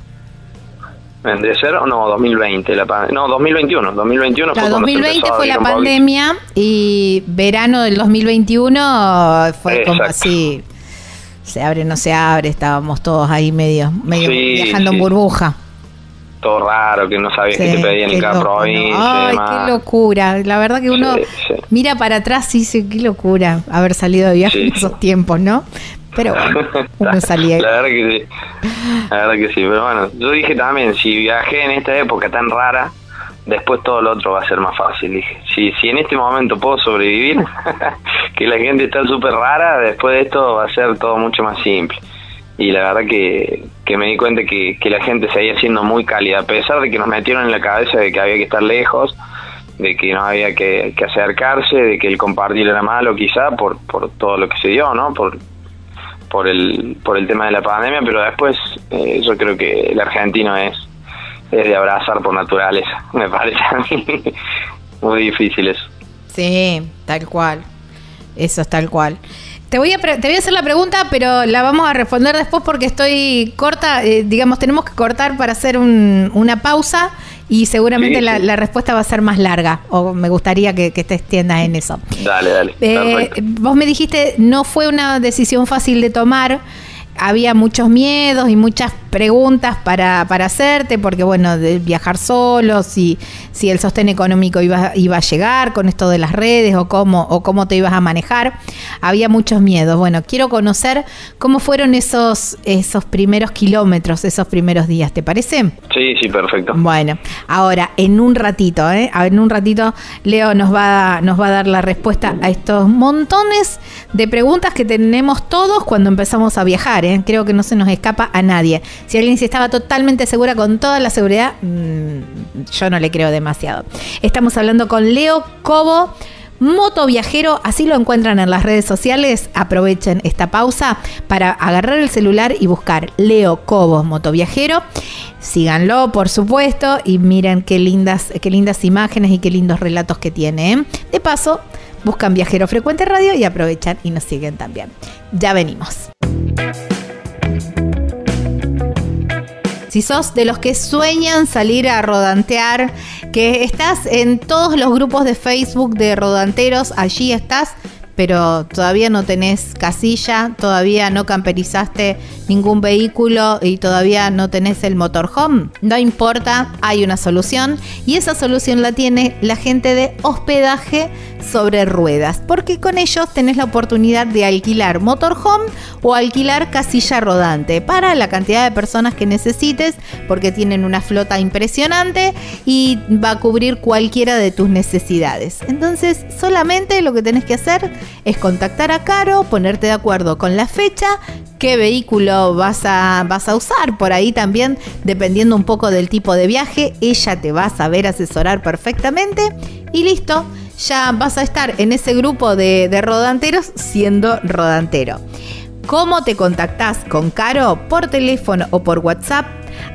¿Vendría ser o no? 2020, la no, 2021. 2021 fue 2020 fue la pandemia y verano del 2021 fue como así. Se abre, no se abre, estábamos todos ahí medio, medio viajando en burbuja. Todo raro, que no sabías qué te pedían en cada provincia. Ay, qué locura. La verdad que uno mira para atrás y dice, qué locura haber salido de viaje en esos tiempos, ¿no? Pero bueno, salía. La verdad que sí. La verdad que sí. Pero bueno, yo dije también, si viajé en esta época tan rara, después todo lo otro va a ser más fácil. Dije, si, si en este momento puedo sobrevivir, que la gente está súper rara, después de esto va a ser todo mucho más simple. Y la verdad que, que me di cuenta que, que la gente seguía siendo muy cálida, a pesar de que nos metieron en la cabeza de que había que estar lejos, de que no había que, que acercarse, de que el compartir era malo quizá por, por todo lo que se dio, ¿no? Por, por el, por el tema de la pandemia, pero después eh, yo creo que el argentino es, es de abrazar por naturaleza, me parece a mí muy difícil eso. Sí, tal cual, eso es tal cual. Te voy, a te voy a hacer la pregunta, pero la vamos a responder después porque estoy corta. Eh, digamos, tenemos que cortar para hacer un, una pausa y seguramente la, respuesta va a ser más larga. O me gustaría que, te extiendas en eso. Dale, dale. Eh, vos me dijiste, no fue una decisión fácil de tomar había muchos miedos y muchas preguntas para, para hacerte, porque bueno, de viajar solo, si, si el sostén económico iba, iba a llegar con esto de las redes o cómo, o cómo te ibas a manejar, había muchos miedos. Bueno, quiero conocer cómo fueron esos, esos primeros kilómetros, esos primeros días, ¿te parece? Sí, sí, perfecto. Bueno, ahora, en un ratito, ¿eh? En un ratito, Leo nos va, nos va a dar la respuesta a estos montones de preguntas que tenemos todos cuando empezamos a viajar, ¿eh? ¿Eh? creo que no se nos escapa a nadie. Si alguien se estaba totalmente segura con toda la seguridad, mm, yo no le creo demasiado. Estamos hablando con Leo Cobo. Moto Viajero, así lo encuentran en las redes sociales. Aprovechen esta pausa para agarrar el celular y buscar Leo Cobo Moto Viajero. Síganlo, por supuesto, y miren qué lindas, qué lindas imágenes y qué lindos relatos que tiene. ¿eh? De paso, buscan Viajero Frecuente Radio y aprovechan y nos siguen también. Ya venimos. Si sos de los que sueñan salir a rodantear, que estás en todos los grupos de Facebook de rodanteros, allí estás, pero todavía no tenés casilla, todavía no camperizaste ningún vehículo y todavía no tenés el motorhome, no importa, hay una solución y esa solución la tiene la gente de hospedaje sobre ruedas, porque con ellos tenés la oportunidad de alquilar motorhome o alquilar casilla rodante para la cantidad de personas que necesites, porque tienen una flota impresionante y va a cubrir cualquiera de tus necesidades. Entonces, solamente lo que tenés que hacer es contactar a Caro, ponerte de acuerdo con la fecha, qué vehículo vas a, vas a usar. Por ahí también, dependiendo un poco del tipo de viaje, ella te va a saber asesorar perfectamente y listo ya vas a estar en ese grupo de, rodanteros siendo rodantero. ¿Cómo te contactás con Caro? Por teléfono o por WhatsApp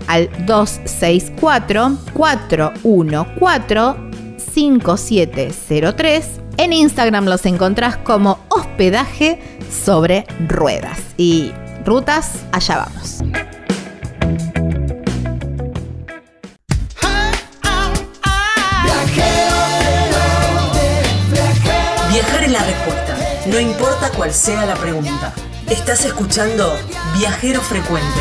al 264-414-5703. En Instagram los encontrás como hospedaje sobre ruedas. Y rutas, allá vamos. Viajar es la respuesta, no importa cuál sea la pregunta. Estás escuchando Viajero Frecuente.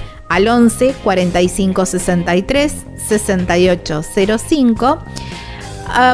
al 11 45 63 68 05.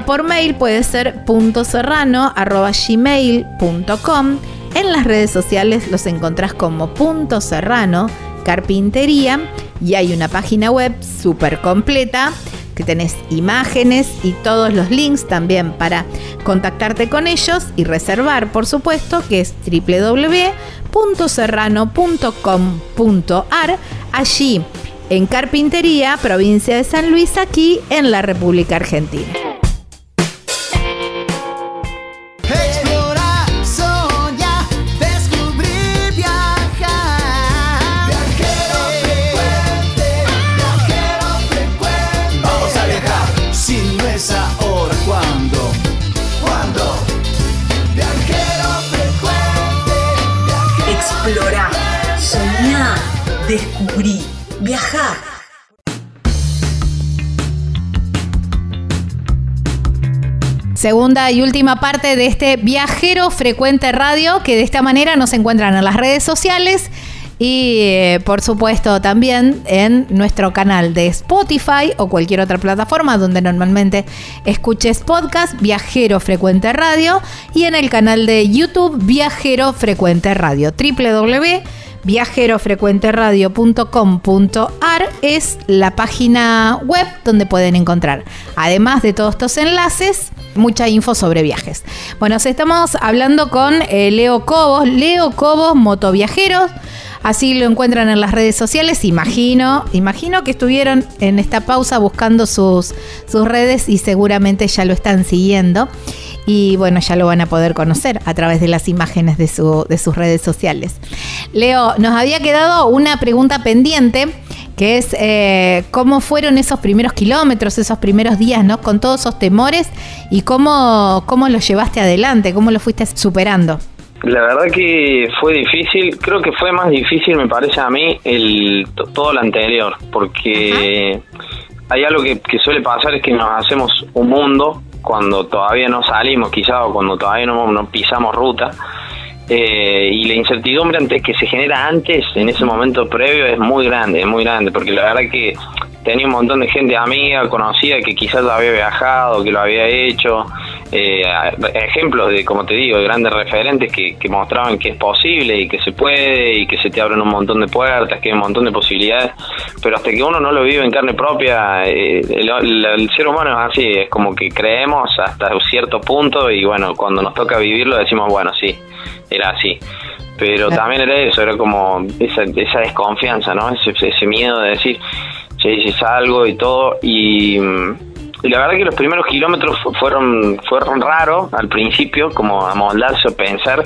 por mail puede ser punto serrano gmail.com. En las redes sociales los encontrás como punto serrano carpintería y hay una página web súper completa que tenés imágenes y todos los links también para contactarte con ellos y reservar, por supuesto, que es www.serrano.com.ar, allí en Carpintería, provincia de San Luis, aquí en la República Argentina. Viajar. Segunda y última parte de este viajero frecuente radio que de esta manera nos encuentran en las redes sociales y eh, por supuesto también en nuestro canal de Spotify o cualquier otra plataforma donde normalmente escuches podcast Viajero Frecuente Radio y en el canal de YouTube Viajero Frecuente Radio www viajerofrecuenteradio.com.ar es la página web donde pueden encontrar, además de todos estos enlaces, mucha info sobre viajes. Bueno, estamos hablando con eh, Leo Cobos, Leo Cobos Motoviajeros. Así lo encuentran en las redes sociales. Imagino, imagino que estuvieron en esta pausa buscando sus, sus redes y seguramente ya lo están siguiendo y bueno, ya lo van a poder conocer a través de las imágenes de, su, de sus redes sociales. Leo, nos había quedado una pregunta pendiente que es eh, cómo fueron esos primeros kilómetros, esos primeros días, ¿no? Con todos esos temores y cómo, cómo los llevaste adelante, cómo lo fuiste superando. La verdad que fue difícil, creo que fue más difícil, me parece a mí, el todo lo anterior, porque hay algo que, que suele pasar, es que nos hacemos un mundo cuando todavía no salimos, quizás, o cuando todavía no, no pisamos ruta. Eh, y la incertidumbre antes que se genera antes, en ese momento previo, es muy grande, es muy grande, porque la verdad que tenía un montón de gente amiga, conocida, que quizás lo había viajado, que lo había hecho, eh, ejemplos de, como te digo, de grandes referentes que, mostraban que es posible y que se puede y que se te abren un montón de puertas, que hay un montón de posibilidades, pero hasta que uno no lo vive en carne propia, eh, el, ser humano es así, es como que creemos hasta un cierto punto y bueno, cuando nos toca vivirlo decimos, bueno, sí, era así. Pero también era eso, era como esa, esa desconfianza, ¿no? Ese, ese miedo de decir, si salgo y todo, y y la verdad que los primeros kilómetros fueron fueron raros al principio, como amoldarse o pensar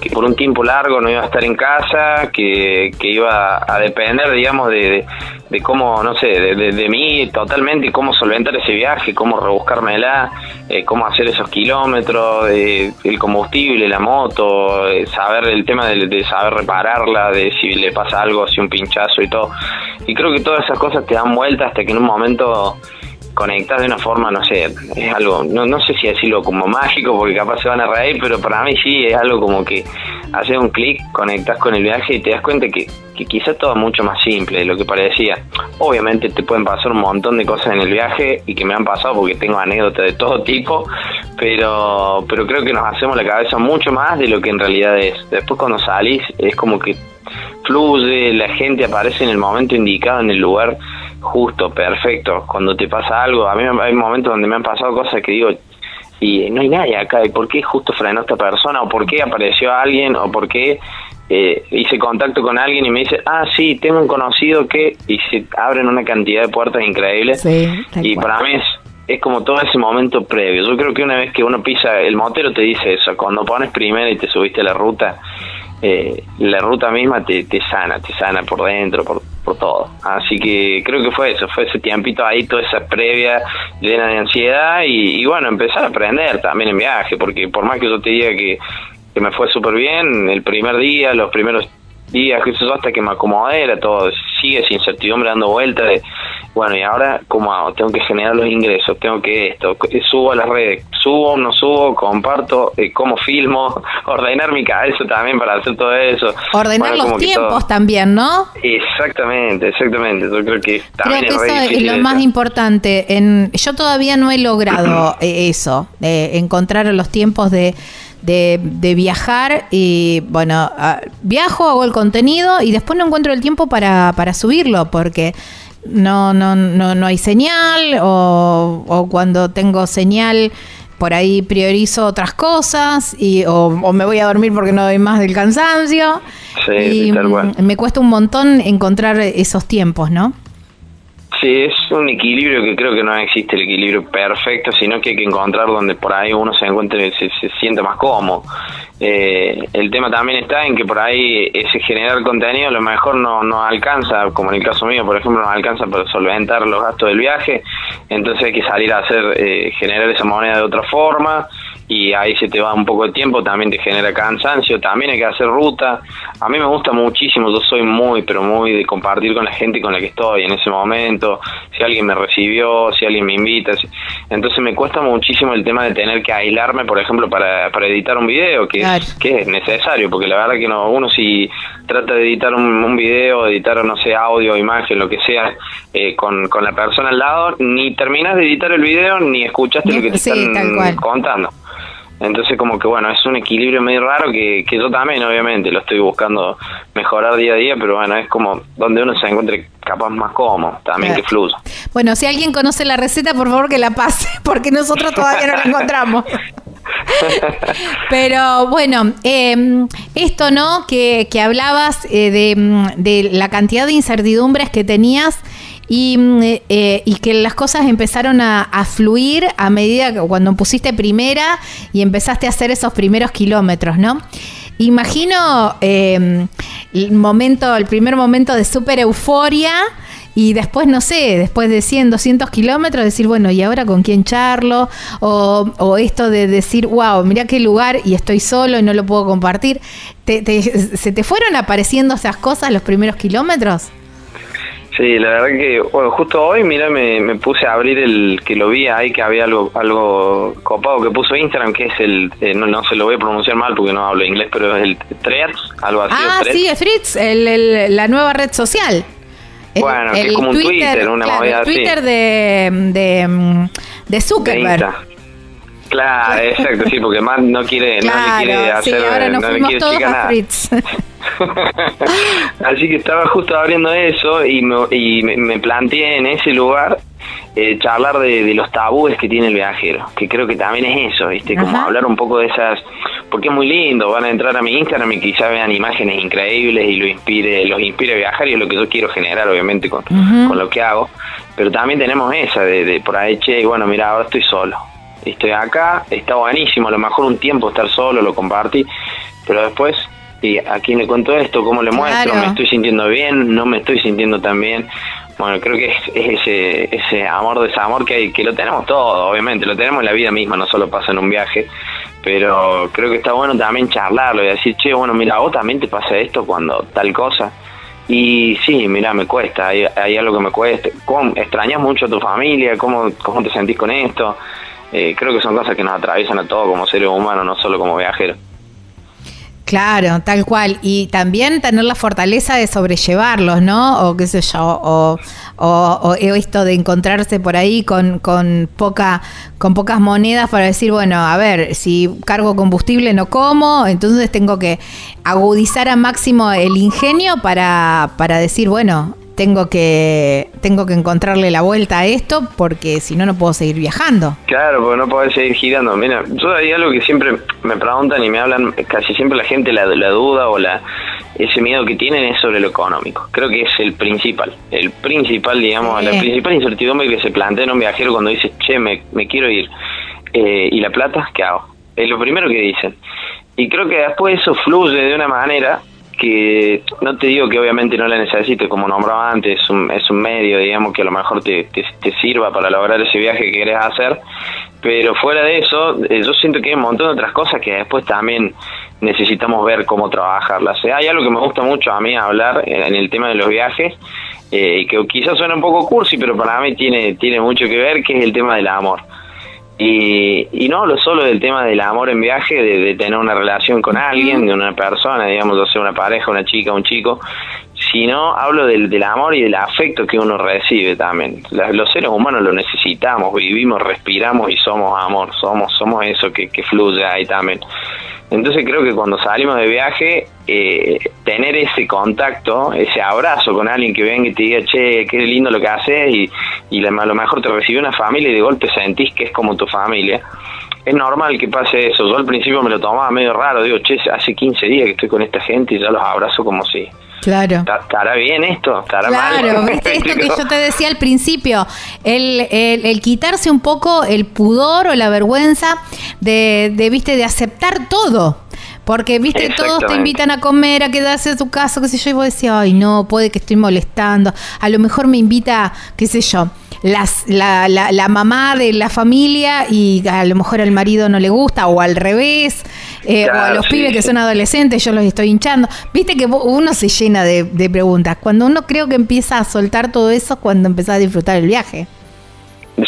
que por un tiempo largo no iba a estar en casa, que, que iba a depender, digamos, de, de, cómo, no sé, de, de, mí totalmente, cómo solventar ese viaje, cómo rebuscármela, eh, cómo hacer esos kilómetros, el combustible, la moto, eh, saber el tema de saber repararla, de si le pasa algo, si un pinchazo y todo. Y creo que todas esas cosas te dan vuelta hasta que en un momento conectas de una forma, no sé, es algo, no, no sé si decirlo como mágico, porque capaz se van a reír, pero para mí sí es algo como que haces un clic, conectas con el viaje y te das cuenta que, que quizás todo es mucho más simple de lo que parecía. Obviamente te pueden pasar un montón de cosas en el viaje y que me han pasado porque tengo anécdotas de todo tipo, pero, pero creo que nos hacemos la cabeza mucho más de lo que en realidad es. Después cuando salís es como que fluye, la gente aparece en el momento indicado, en el lugar justo, perfecto. Cuando te pasa algo, a mí hay momentos donde me han pasado cosas que digo, y no hay nadie acá, ¿y por qué justo frenó esta persona? ¿O por qué apareció alguien? ¿O por qué eh, hice contacto con alguien y me dice, ah, sí, tengo un conocido que... Y se abren una cantidad de puertas increíbles. y para mí es, es como todo ese momento previo. Yo creo que una vez que uno pisa, el motero te dice eso, cuando pones primero y te subiste a la ruta, eh, la ruta misma te, te sana, te sana por dentro, por, por todo. Así que creo que fue eso, fue ese tiempito ahí, toda esa previa llena de ansiedad y, bueno, empezar a aprender también en viaje, porque por más que yo te diga que, que me fue súper bien, el primer día, los primeros días, eso hasta que me acomodé, era todo, sigue esa incertidumbre dando vueltas de, bueno, y ahora, ¿cómo hago? Tengo que generar los ingresos, tengo que esto, subo a las redes, subo, no subo, comparto, eh, cómo filmo, ordenar mi cabeza también para hacer todo eso. Ordenar los tiempos también, ¿no? Exactamente, exactamente. Yo creo que creo que eso es lo más importante. En, yo todavía no he logrado eh, eso, encontrar los tiempos de de, viajar y bueno, viajo, hago el contenido y después no encuentro el tiempo para, para subirlo porque no, no, no, no hay señal o, o cuando tengo señal por ahí priorizo otras cosas y, o, me voy a dormir porque no doy más del cansancio. y me cuesta un montón encontrar esos tiempos, ¿no? Sí, es un equilibrio que creo que no existe el equilibrio perfecto, sino que hay que encontrar donde por ahí uno se encuentre, se, se siente más cómodo. Eh, el tema también está en que por ahí ese generar contenido a lo mejor no, no alcanza, como en el caso mío, por ejemplo, no alcanza para solventar los gastos del viaje, entonces hay que salir a hacer, eh, generar esa moneda de otra forma y ahí se te va un poco de tiempo, también te genera cansancio, también hay que hacer ruta. A mí me gusta muchísimo, yo soy muy, pero muy de compartir con la gente con la que estoy en ese momento, si alguien me recibió, si alguien me invita. Entonces me cuesta muchísimo el tema de tener que aislarme, por ejemplo, para, para editar un video, que, es, que es necesario, porque la verdad que no uno si trata de editar un, un video, editar, no sé, audio, imagen, lo que sea, eh, con, con la persona al lado, ni terminas de editar el video, ni escuchaste lo que te están contando. Entonces como que bueno, es un equilibrio medio raro que, que yo también obviamente lo estoy buscando mejorar día a día, pero bueno, es como donde uno se encuentre capaz más cómodo, también que fluya. Bueno, si alguien conoce la receta, por favor que la pase, porque nosotros todavía no la encontramos. Pero bueno, em, esto, ¿no? Que, que hablabas eh, de, de, la cantidad de incertidumbres que tenías y, mm, eh, y, que las cosas empezaron a, fluir a medida que cuando pusiste primera y empezaste a hacer esos primeros kilómetros, ¿no? Imagino em, el momento, el primer momento de súper euforia y después, no sé, después de 100, 200 kilómetros, decir, bueno, ¿y ahora con quién charlo? O, o esto de decir, wow, mira qué lugar y estoy solo y no lo puedo compartir. ¿Se te fueron apareciendo esas cosas los primeros kilómetros? Sí, la verdad que, bueno, justo hoy, mira, me, me, puse a abrir el que lo vi ahí, que había algo algo copado que puso Instagram, que es el, eh, no, no se lo voy a pronunciar mal porque no hablo inglés, pero es el Threads, algo así. Ah, sí, es Fritz, el, la nueva red social. bueno, que es como un Twitter, una movida así. Twitter de, de, de Zuckerberg. Claro, exacto, sí, porque más no quiere, no le quiere hacer, sí, ahora nos no le quiere todos chicar a nada. Fritz. Así que estaba justo abriendo eso y me, y me, me planteé en ese lugar eh, charlar de, de, los tabúes que tiene el viajero, que creo que también es eso, ¿viste? Como Ajá. hablar un poco de esas, porque es muy lindo, van a entrar a mi Instagram y quizá vean imágenes increíbles y lo inspire, los inspire a viajar y es lo que yo quiero generar, obviamente, con lo que hago, pero también tenemos esa de, de por ahí, che, bueno, mira, ahora estoy solo, estoy acá, está buenísimo, a lo mejor un tiempo estar solo, lo compartí, pero después, ¿y a quién le cuento esto? ¿Cómo le muestro? Claro. ¿Me estoy sintiendo bien? ¿No me estoy sintiendo tan bien? Bueno, creo que es, es ese, ese amor, desamor que hay, que lo tenemos todo, obviamente, lo tenemos en la vida misma, no solo pasa en un viaje, pero creo que está bueno también charlarlo y decir, che, bueno, mira, a vos también te pasa esto cuando tal cosa. Y sí, mira, me cuesta, hay, hay algo que me cuesta. ¿Cómo, ¿Extrañas mucho a tu familia? ¿Cómo, cómo te sentís con esto? Eh, creo que son cosas que nos atraviesan a todos como seres humanos, no solo como viajeros. Claro, tal cual. Y también tener la fortaleza de sobrellevarlos, ¿no? O qué sé yo, o, o, o esto de encontrarse por ahí con, con, poca, con pocas monedas para decir, bueno, a ver, si cargo combustible no como, entonces tengo que agudizar a máximo el ingenio para, para decir, bueno, tengo que, tengo que encontrarle la vuelta a esto porque si no, no puedo seguir viajando. Claro, porque no podés seguir girando. Mira, yo hay algo que siempre me preguntan y me hablan, casi siempre la gente la, la duda o la ese miedo que tienen es sobre lo económico. Creo que es el principal. El principal, digamos, la principal incertidumbre que se plantea en un viajero cuando dice, che, me, me quiero ir. Eh, ¿Y la plata? ¿Qué hago? Es lo primero que dicen. Y creo que después eso fluye de una manera que no te digo que obviamente no la necesites, como nombraba antes, es un, es un medio, digamos, que a lo mejor te, te, sirva para lograr ese viaje que querés hacer, pero fuera de eso, eh, yo siento que hay un montón de otras cosas que después también necesitamos ver cómo trabajarlas. Hay algo que me gusta mucho a mí hablar en el tema de los viajes, eh, que quizás suena un poco cursi, pero para mí tiene, tiene mucho que ver, que es el tema del amor. Y, y no hablo solo del tema del amor en viaje, de, de tener una relación con alguien, de una persona, digamos, o sea, una pareja, una chica, un chico, sino hablo del, del amor y del afecto que uno recibe también. Los seres humanos lo necesitamos, vivimos, respiramos y somos amor, somos, somos eso que, que fluye ahí también. Entonces creo que cuando salimos de viaje, eh, tener ese contacto, ese abrazo con alguien que venga y te diga, che, qué lindo lo que haces y, y a lo mejor te recibe una familia y de golpe sentís que es como tu familia. Es normal que pase eso. Yo al principio me lo tomaba medio raro. Digo, che, hace 15 días que estoy con esta gente y ya los abrazo como si... Claro. "¿Está- ¿Estará bien esto? ¿Estará Claro, mal? ¿viste esto que yo te decía al principio? El, el- el quitarse un poco el pudor o la vergüenza de, de, viste, de aceptar todo. Porque, viste, todos te invitan a comer, a quedarse en tu casa, qué sé yo, y vos decís, ay, no, puede que estoy molestando. A lo mejor me invita, qué sé yo, las, la, la, la mamá de la familia y a lo mejor al marido no le gusta, o al revés, eh, o a los sí, pibes que son adolescentes, yo los estoy hinchando. Viste que uno se llena de, de preguntas. Cuando uno creo que empieza a soltar todo eso, cuando empezás a disfrutar el viaje.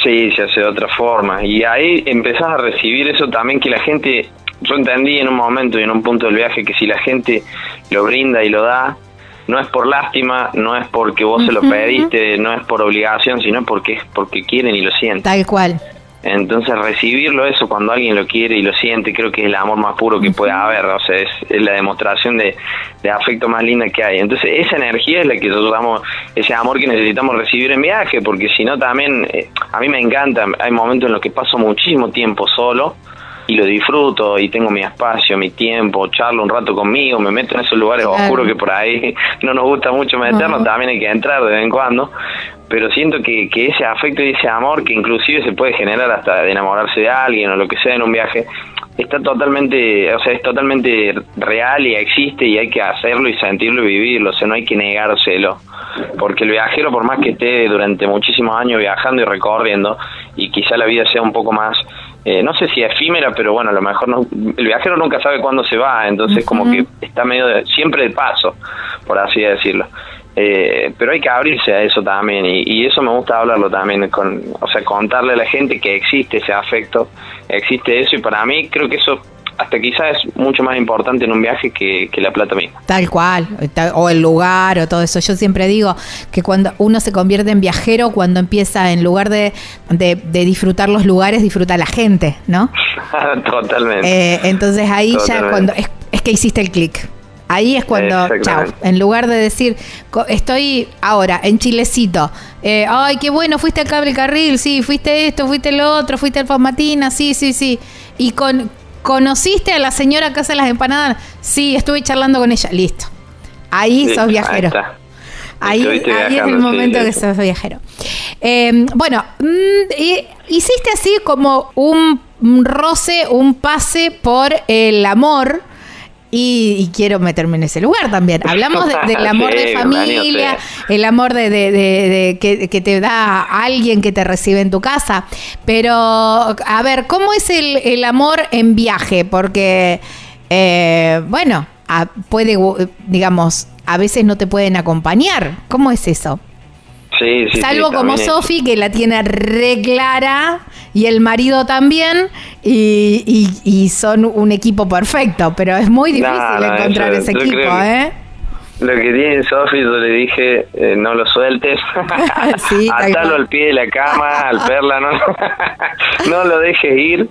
Sí, se hace de otra forma. Y ahí empezás a recibir eso también que la gente, yo entendí en un momento y en un punto del viaje que si la gente lo brinda y lo da, no es por lástima, no es porque vos se lo pediste, no es por obligación, sino porque es porque quieren y lo sienten. Tal cual. Entonces recibirlo eso cuando alguien lo quiere y lo siente, creo que es el amor más puro que puede haber, o sea, es, es la demostración de, de afecto más linda que hay. Entonces esa energía es la que nosotros damos, ese amor que necesitamos recibir en viaje, porque si no también, eh, a mí me encanta, hay momentos en los que paso muchísimo tiempo solo y lo disfruto y tengo mi espacio, mi tiempo, charlo un rato conmigo, me meto en esos lugares Claro. oscuros que por ahí no nos gusta mucho meternos, también hay que entrar de vez en cuando, pero siento que, que ese afecto y ese amor que inclusive se puede generar hasta de enamorarse de alguien o lo que sea en un viaje, está totalmente, o sea, es totalmente real y existe y hay que hacerlo y sentirlo y vivirlo, o sea, no hay que negárselo, porque el viajero por más que esté durante muchísimos años viajando y recorriendo y quizá la vida sea un poco más eh, no sé si efímera, pero bueno, a lo mejor no, el viajero nunca sabe cuándo se va, entonces como que está medio de- siempre de paso, por así decirlo. Eh, pero hay que abrirse a eso también y, y, eso me gusta hablarlo también, con, o sea, contarle a la gente que existe ese afecto, existe eso y para mí creo que eso hasta quizás es mucho más importante en un viaje que, la plata misma. Tal cual, o el lugar o todo eso. Yo siempre digo que cuando uno se convierte en viajero, cuando empieza en lugar de, de, disfrutar los lugares, disfruta la gente, ¿no? Totalmente. Eh, entonces ahí ya cuando es, es que hiciste el clic. Ahí es cuando, chao, en lugar de decir, estoy ahora en Chilecito, eh, ay, qué bueno, fuiste al cable carril, sí, fuiste esto, fuiste lo otro, fuiste al Famatina, sí, sí, sí. Y con, ¿Conociste a la señora que hace las empanadas? Sí, estuve charlando con ella. Listo. Ahí sos viajero. Ahí, ahí, es el momento que sos viajero. Eh, bueno, mm, hiciste así como un roce, un pase por el amor y, quiero meterme en ese lugar también. Hablamos del amor de familia, el amor de, que, te da alguien que te recibe en tu casa. Pero, a ver, ¿cómo es el, amor en viaje? Porque, eh, bueno, puede, digamos, a veces no te pueden acompañar. ¿Cómo es eso? Sí, sí, Salvo como Sofi, que la tiene re clara, y el marido también, y, y, son un equipo perfecto, pero es muy difícil encontrar ese equipo, ¿eh? Lo que tiene Sofi, yo le dije, eh, no lo sueltes, atalo al pie de la cama, al perla, no, no lo dejes ir.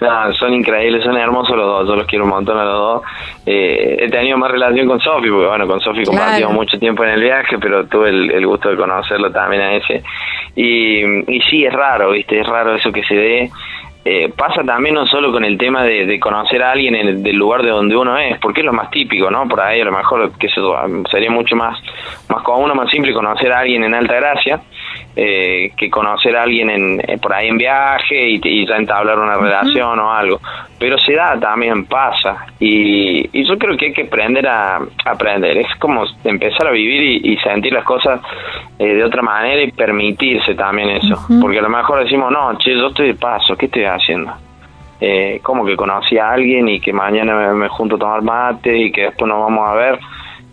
no, son increíbles, son hermosos los dos, yo los quiero un montón a los dos. Eh, he tenido más relación con Sofi, porque bueno, con Sofi compartimos mucho tiempo en el viaje, pero tuve el, gusto de conocerlo también a ese. Y, y sí, es raro, ¿viste? Es raro eso que se dé. Eh, pasa también no solo con el tema de, conocer a alguien en el, del lugar de donde uno es, porque es lo más típico, ¿no? Por ahí a lo mejor que sería mucho más, más uno más simple conocer a alguien en Alta Gracia, eh, que conocer a alguien en, eh, por ahí en viaje y, ya entablar una relación o algo. Pero se da también, pasa. Y, yo creo que hay que aprender a, aprender. Es como empezar a vivir y, sentir las cosas eh, de otra manera y permitirse también eso. Porque a lo mejor decimos, no, che, yo estoy de paso, ¿qué estoy haciendo? Eh, como que conocí a alguien y que mañana me, me junto a tomar mate y que después nos vamos a ver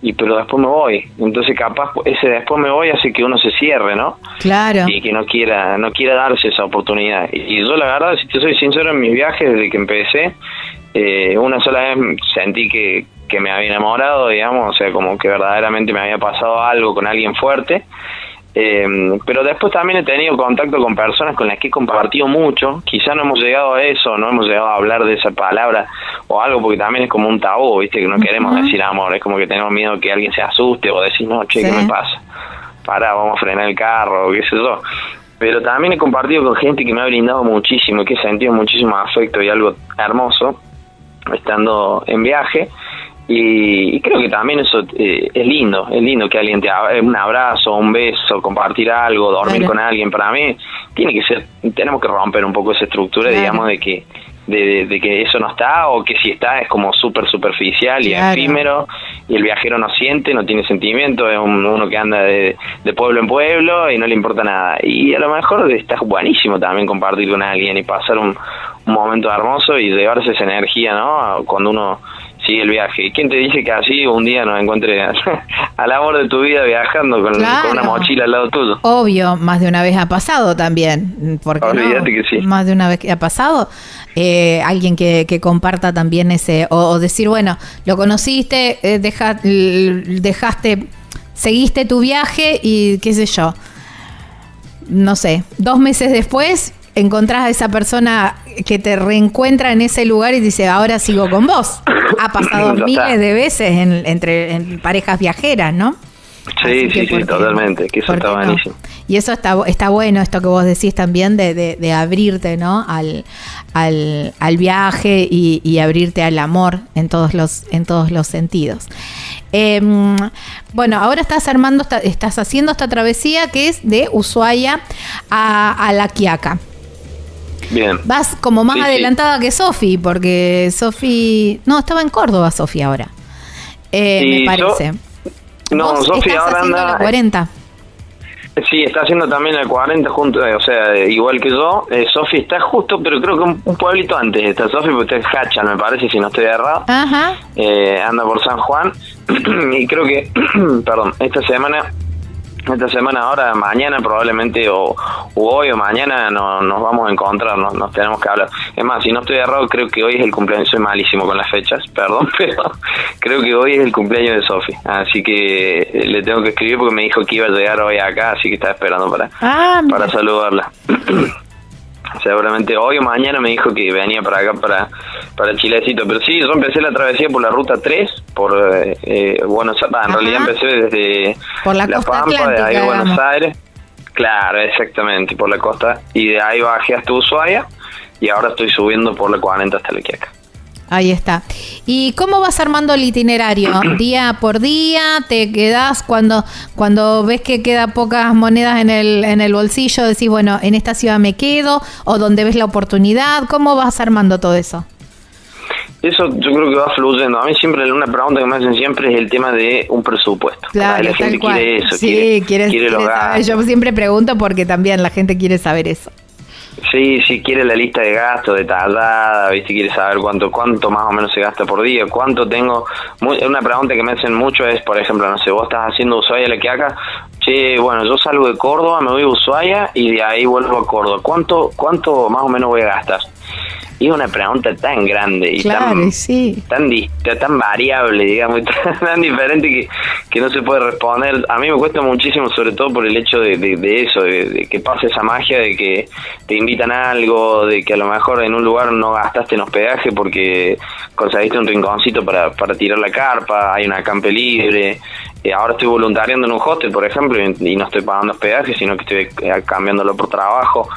y pero después me voy. Entonces capaz ese después me voy hace que uno se cierre, ¿no? Claro. Y que no quiera no quiera darse esa oportunidad. Y yo la verdad, si te soy sincero, en mis viajes desde que empecé, eh, una sola vez sentí que, que me había enamorado, digamos, o sea, como que verdaderamente me había pasado algo con alguien fuerte eh, pero después también he tenido contacto con personas con las que he compartido mucho. Quizá no hemos llegado a eso, no hemos llegado a hablar de esa palabra o algo, porque también es como un tabú, ¿viste? Que no queremos decir amor, es como que tenemos miedo que alguien se asuste o decir, no, che, ¿qué me pasa? Para, vamos a frenar el carro, o qué sé yo. Pero también he compartido con gente que me ha brindado muchísimo y que he sentido muchísimo afecto y algo hermoso estando en viaje y, creo que también eso eh, es lindo, es lindo que alguien te haga un abrazo, un beso, compartir algo, dormir con alguien. Para mí tiene que ser, tenemos que romper un poco esa estructura, digamos, de que de, que eso no está o que si está es como súper superficial y efímero y el viajero no siente, no tiene sentimiento, es uno que anda de, pueblo en pueblo y no le importa nada. Y a lo mejor está buenísimo también compartir con alguien y pasar un, un momento hermoso y llevarse esa energía, ¿no? Cuando uno sigue el viaje. ¿Y quién te dice que así un día nos encuentre al amor de tu vida viajando con, una mochila al lado tuyo? Obvio, más de una vez ha pasado también. Porque Olvídate que sí. Más de una vez que ha pasado. Eh, alguien que, que, comparta también ese, o, decir, bueno, lo conociste, eh, dejaste, seguiste tu viaje y qué sé yo, no sé, dos meses después encontrás a esa persona que te reencuentra en ese lugar y dice, ahora sigo con vos. Ha pasado miles de veces en, entre en parejas viajeras, ¿no? Sí, sí, sí, totalmente, que eso está buenísimo. Y eso está, está bueno, esto que vos decís también, de, de, abrirte, ¿no? Al, al, al viaje y, abrirte al amor en todos los, en todos los sentidos. Em, bueno, ahora estás armando, estás haciendo esta travesía que es de Ushuaia a, a La Quiaca. Bien. Vas como más adelantada que Sofi, porque Sofi. No, estaba en Córdoba, Sofi, ahora. Eh, me parece. no, Sofi ahora anda. La 40. Sí, está haciendo también el 40 junto, o sea, igual que yo. Eh, Sofi está justo, pero creo que un, pueblito antes está Sofi, porque está en Hachan, me parece, si no estoy errado. Ajá. Eh, anda por San Juan. y creo que, perdón, esta semana esta semana ahora, mañana probablemente, o, hoy o mañana no, nos vamos a encontrar, nos, tenemos que hablar. Es más, si no estoy errado, creo que hoy es el cumpleaños, soy malísimo con las fechas, perdón, pero creo que hoy es el cumpleaños de Sofi, así que eh, le tengo que escribir porque me dijo que iba a llegar hoy acá, así que estaba esperando para, ah, para saludarla. seguramente hoy o mañana me dijo que venía para acá, para, para Chilecito. Pero sí, yo empecé la travesía por la ruta 3, por eh, eh Buenos Aires. en realidad empecé desde por la, Pampa, de ahí a Buenos Aires. Claro, exactamente, por la costa. Y de ahí bajé hasta Ushuaia y ahora estoy subiendo por la 40 hasta la Quiaca. Ahí está. ¿Y cómo vas armando el itinerario? ¿Día por día? ¿Te quedas cuando, cuando ves que queda pocas monedas en el, en el bolsillo? Decís, bueno, en esta ciudad me quedo, o donde ves la oportunidad. ¿Cómo vas armando todo eso? Eso yo creo que va fluyendo. A mí siempre una pregunta que me hacen siempre es el tema de un presupuesto. Claro, la gente quiere eso, sí, quiere, Yo siempre pregunto porque también la gente quiere saber eso. Sí, sí, quiere la lista de gastos detallada, ¿viste? Quiere saber cuánto cuánto más o menos se gasta por día, cuánto tengo. una pregunta que me hacen mucho es, por ejemplo, no sé, vos estás haciendo Ushuaia la que acá, che, bueno, yo salgo de Córdoba, me voy a Ushuaia y de ahí vuelvo a Córdoba. ¿Cuánto, cuánto más o menos voy a gastar? Y es una pregunta tan grande y tan, tan, tan variable, digamos, tan, diferente que, que no se puede responder. A mí me cuesta muchísimo, sobre todo por el hecho de, de, eso, de, que pase esa magia de que te invitan a algo, de que a lo mejor en un lugar no gastaste en hospedaje porque conseguiste un rinconcito para, para tirar la carpa, hay una campe libre. Eh, ahora estoy voluntariando en un hostel, por ejemplo, y, no estoy pagando hospedaje, sino que estoy eh, cambiándolo por trabajo.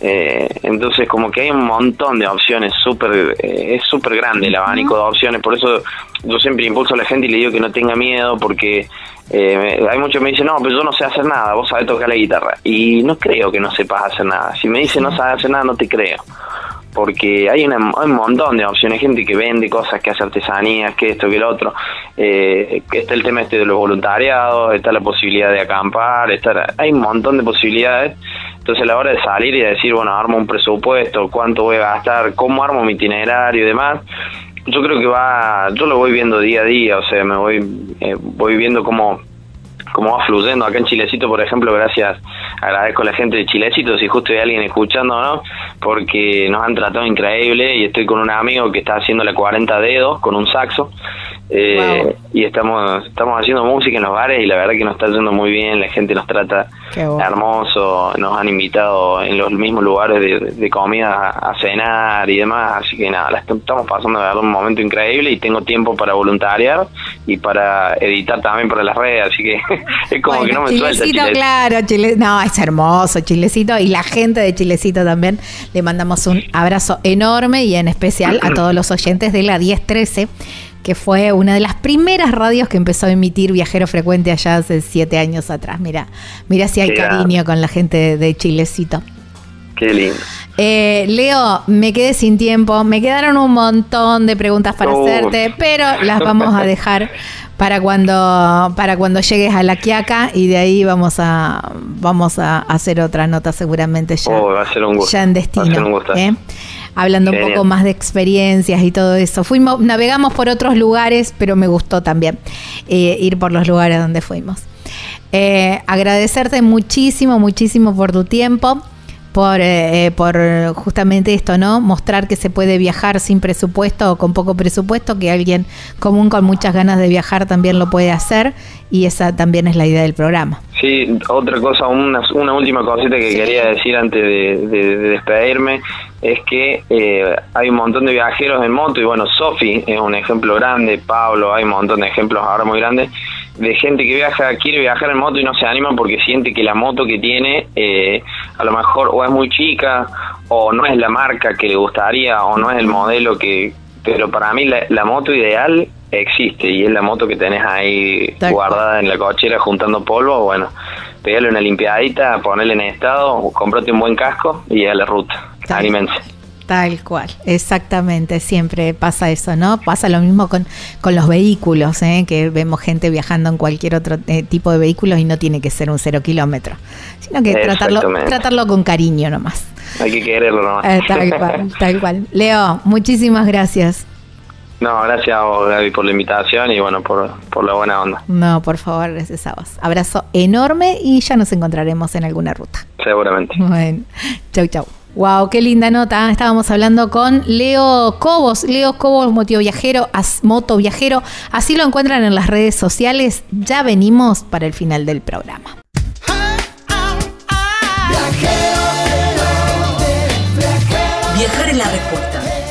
Eh, entonces como que hay un montón de opciones, super, eh, es súper grande el abanico de opciones, por eso yo siempre impulso a la gente y le digo que no tenga miedo porque eh, hay muchos que me dicen, no, pero yo no sé hacer nada, vos sabés tocar la guitarra. Y no creo que no sepas hacer nada. Si me dicen no sabes hacer nada, no te creo. Porque hay, hay un montón de opciones, gente que vende cosas, que hace artesanías, que esto, que el otro. Eh, está el tema este de los voluntariados, está la posibilidad de acampar, está, hay un montón de posibilidades entonces a la hora de salir y decir, bueno, armo un presupuesto, cuánto voy a gastar, cómo armo mi itinerario y demás, yo creo que va, yo lo voy viendo día a día, o sea, me voy, eh, voy viendo cómo, cómo va fluyendo. Acá en Chilecito, por ejemplo, gracias, agradezco a la gente de Chilecito, si justo hay alguien escuchando, ¿no? Porque nos han tratado increíble y estoy con un amigo que está haciendo la 40 dedos con un saxo eh, y estamos estamos haciendo música en los bares y la verdad que nos está yendo muy bien, la gente nos trata hermoso, nos han invitado en los mismos lugares de, comida a, cenar y demás, así que nada, estamos pasando un momento increíble y tengo tiempo para voluntariar y para editar también para las redes, así que es como que no me suelta. Chilecito, claro, no, es hermoso, Chilecito y la gente de Chilecito también, le mandamos un abrazo enorme y en especial a todos los oyentes de la 1013 que fue una de las primeras radios que empezó a emitir Viajero Frecuente allá hace siete años atrás. Mira, mira si hay cariño con la gente de Chilecito. Qué lindo. Eh, Leo, me quedé sin tiempo, me quedaron un montón de preguntas para hacerte, pero las vamos a dejar para cuando para cuando llegues a la Quiaca y de ahí vamos a vamos a hacer otra nota seguramente ya, oh, va a ser un gusto. ya en destino. ¿eh? hablando un poco más de experiencias y todo eso. Fuimos, navegamos por otros lugares, pero me gustó también eh, ir por los lugares donde fuimos. Eh, agradecerte muchísimo, muchísimo por tu tiempo por, eh, por justamente esto, ¿no? Mostrar que se puede viajar sin presupuesto o con poco presupuesto, que alguien común con muchas ganas de viajar también lo puede hacer y esa también es la idea del programa. Sí, otra cosa, una, una última cosita que quería decir antes de, despedirme es que eh, hay un montón de viajeros en moto y bueno, Sofi es un ejemplo grande, Pablo, hay un montón de ejemplos ahora muy grandes de gente que viaja, quiere viajar en moto y no se anima porque siente que la moto que tiene eh, a lo mejor o es muy chica o no es la marca que le gustaría o no es el modelo que... Pero para mí la, moto ideal existe y es la moto que tenés ahí guardada en la cochera juntando polvo, bueno, pegale una limpiadita, ponele en estado, comprate un buen casco y a la ruta. Anímense. Tal cual, exactamente, siempre pasa eso, ¿no? Pasa lo mismo con, con los vehículos, ¿eh? que vemos gente viajando en cualquier otro eh, tipo de vehículos y no tiene que ser un cero kilómetro, sino que tratarlo, tratarlo con cariño nomás. Hay que quererlo nomás. Eh, tal cual, tal cual. Leo, muchísimas gracias. No, gracias a vos, Gaby, por la invitación y bueno, por, por la buena onda. No, por favor, gracias a vos. Abrazo enorme y ya nos encontraremos en alguna ruta. Seguramente. Bueno, chau, chau. Wow, qué linda nota. Estábamos hablando con Leo Cobos. Leo Cobos, moto viajero, moto viajero. Así lo encuentran en las redes sociales. Ya venimos para el final del programa.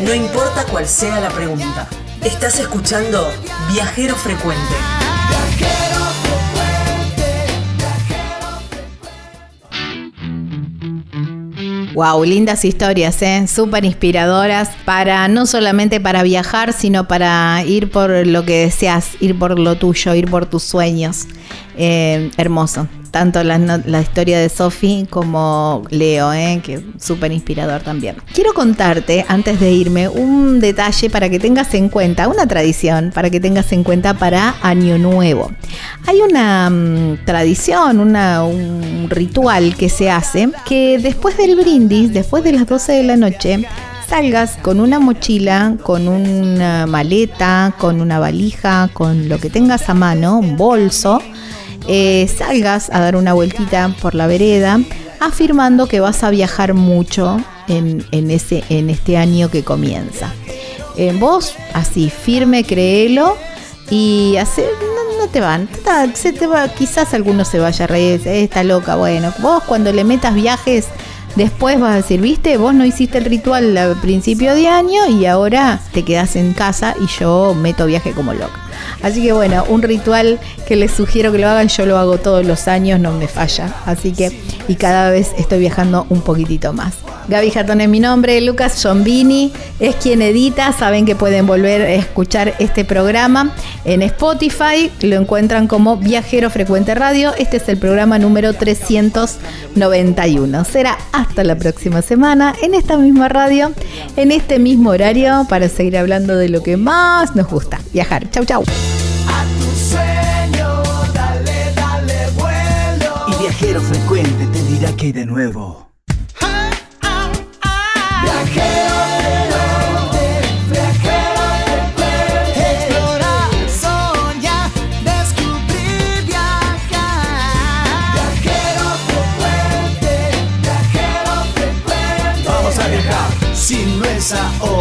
No importa cuál sea la pregunta. Estás escuchando Viajero Frecuente. Wow, lindas historias, ¿eh? súper inspiradoras para no solamente para viajar, sino para ir por lo que deseas, ir por lo tuyo, ir por tus sueños. Eh, hermoso tanto la, historia de Sophie como Leo, ¿eh? que es súper inspirador también. Quiero contarte, antes de irme, un detalle para que tengas en cuenta, una tradición para que tengas en cuenta para Año Nuevo. Hay una mm, tradición, una, un ritual que se hace que después del brindis, después de las 12 de la noche, salgas con una mochila, con una maleta, con una valija, con lo que tengas a mano, un bolso, eh, salgas a dar una vueltita por la vereda afirmando que vas a viajar mucho en, este año que comienza. Eh, vos, así, firme, créelo y hace, no, te van, quizás alguno se vaya a reír, está loca, bueno, vos cuando le metas viajes Después vas a decir, viste, vos no hiciste el ritual al principio de año y ahora te quedas en casa y yo meto viaje como loca. Así que bueno, un ritual que les sugiero que lo hagan, yo lo hago todos los años, no me falla. Así que, y cada vez estoy viajando un poquitito más. Gaby Jatón es mi nombre, Lucas Giombini es quien edita, saben que pueden volver a escuchar este programa en Spotify, lo encuentran como Viajero Frecuente Radio, este es el programa número 391. Será hasta la próxima semana en esta misma radio, en este mismo horario, para seguir hablando de lo que más nos gusta, viajar. Chau, chau. Y viajero frecuente te dirá que hay de nuevo. No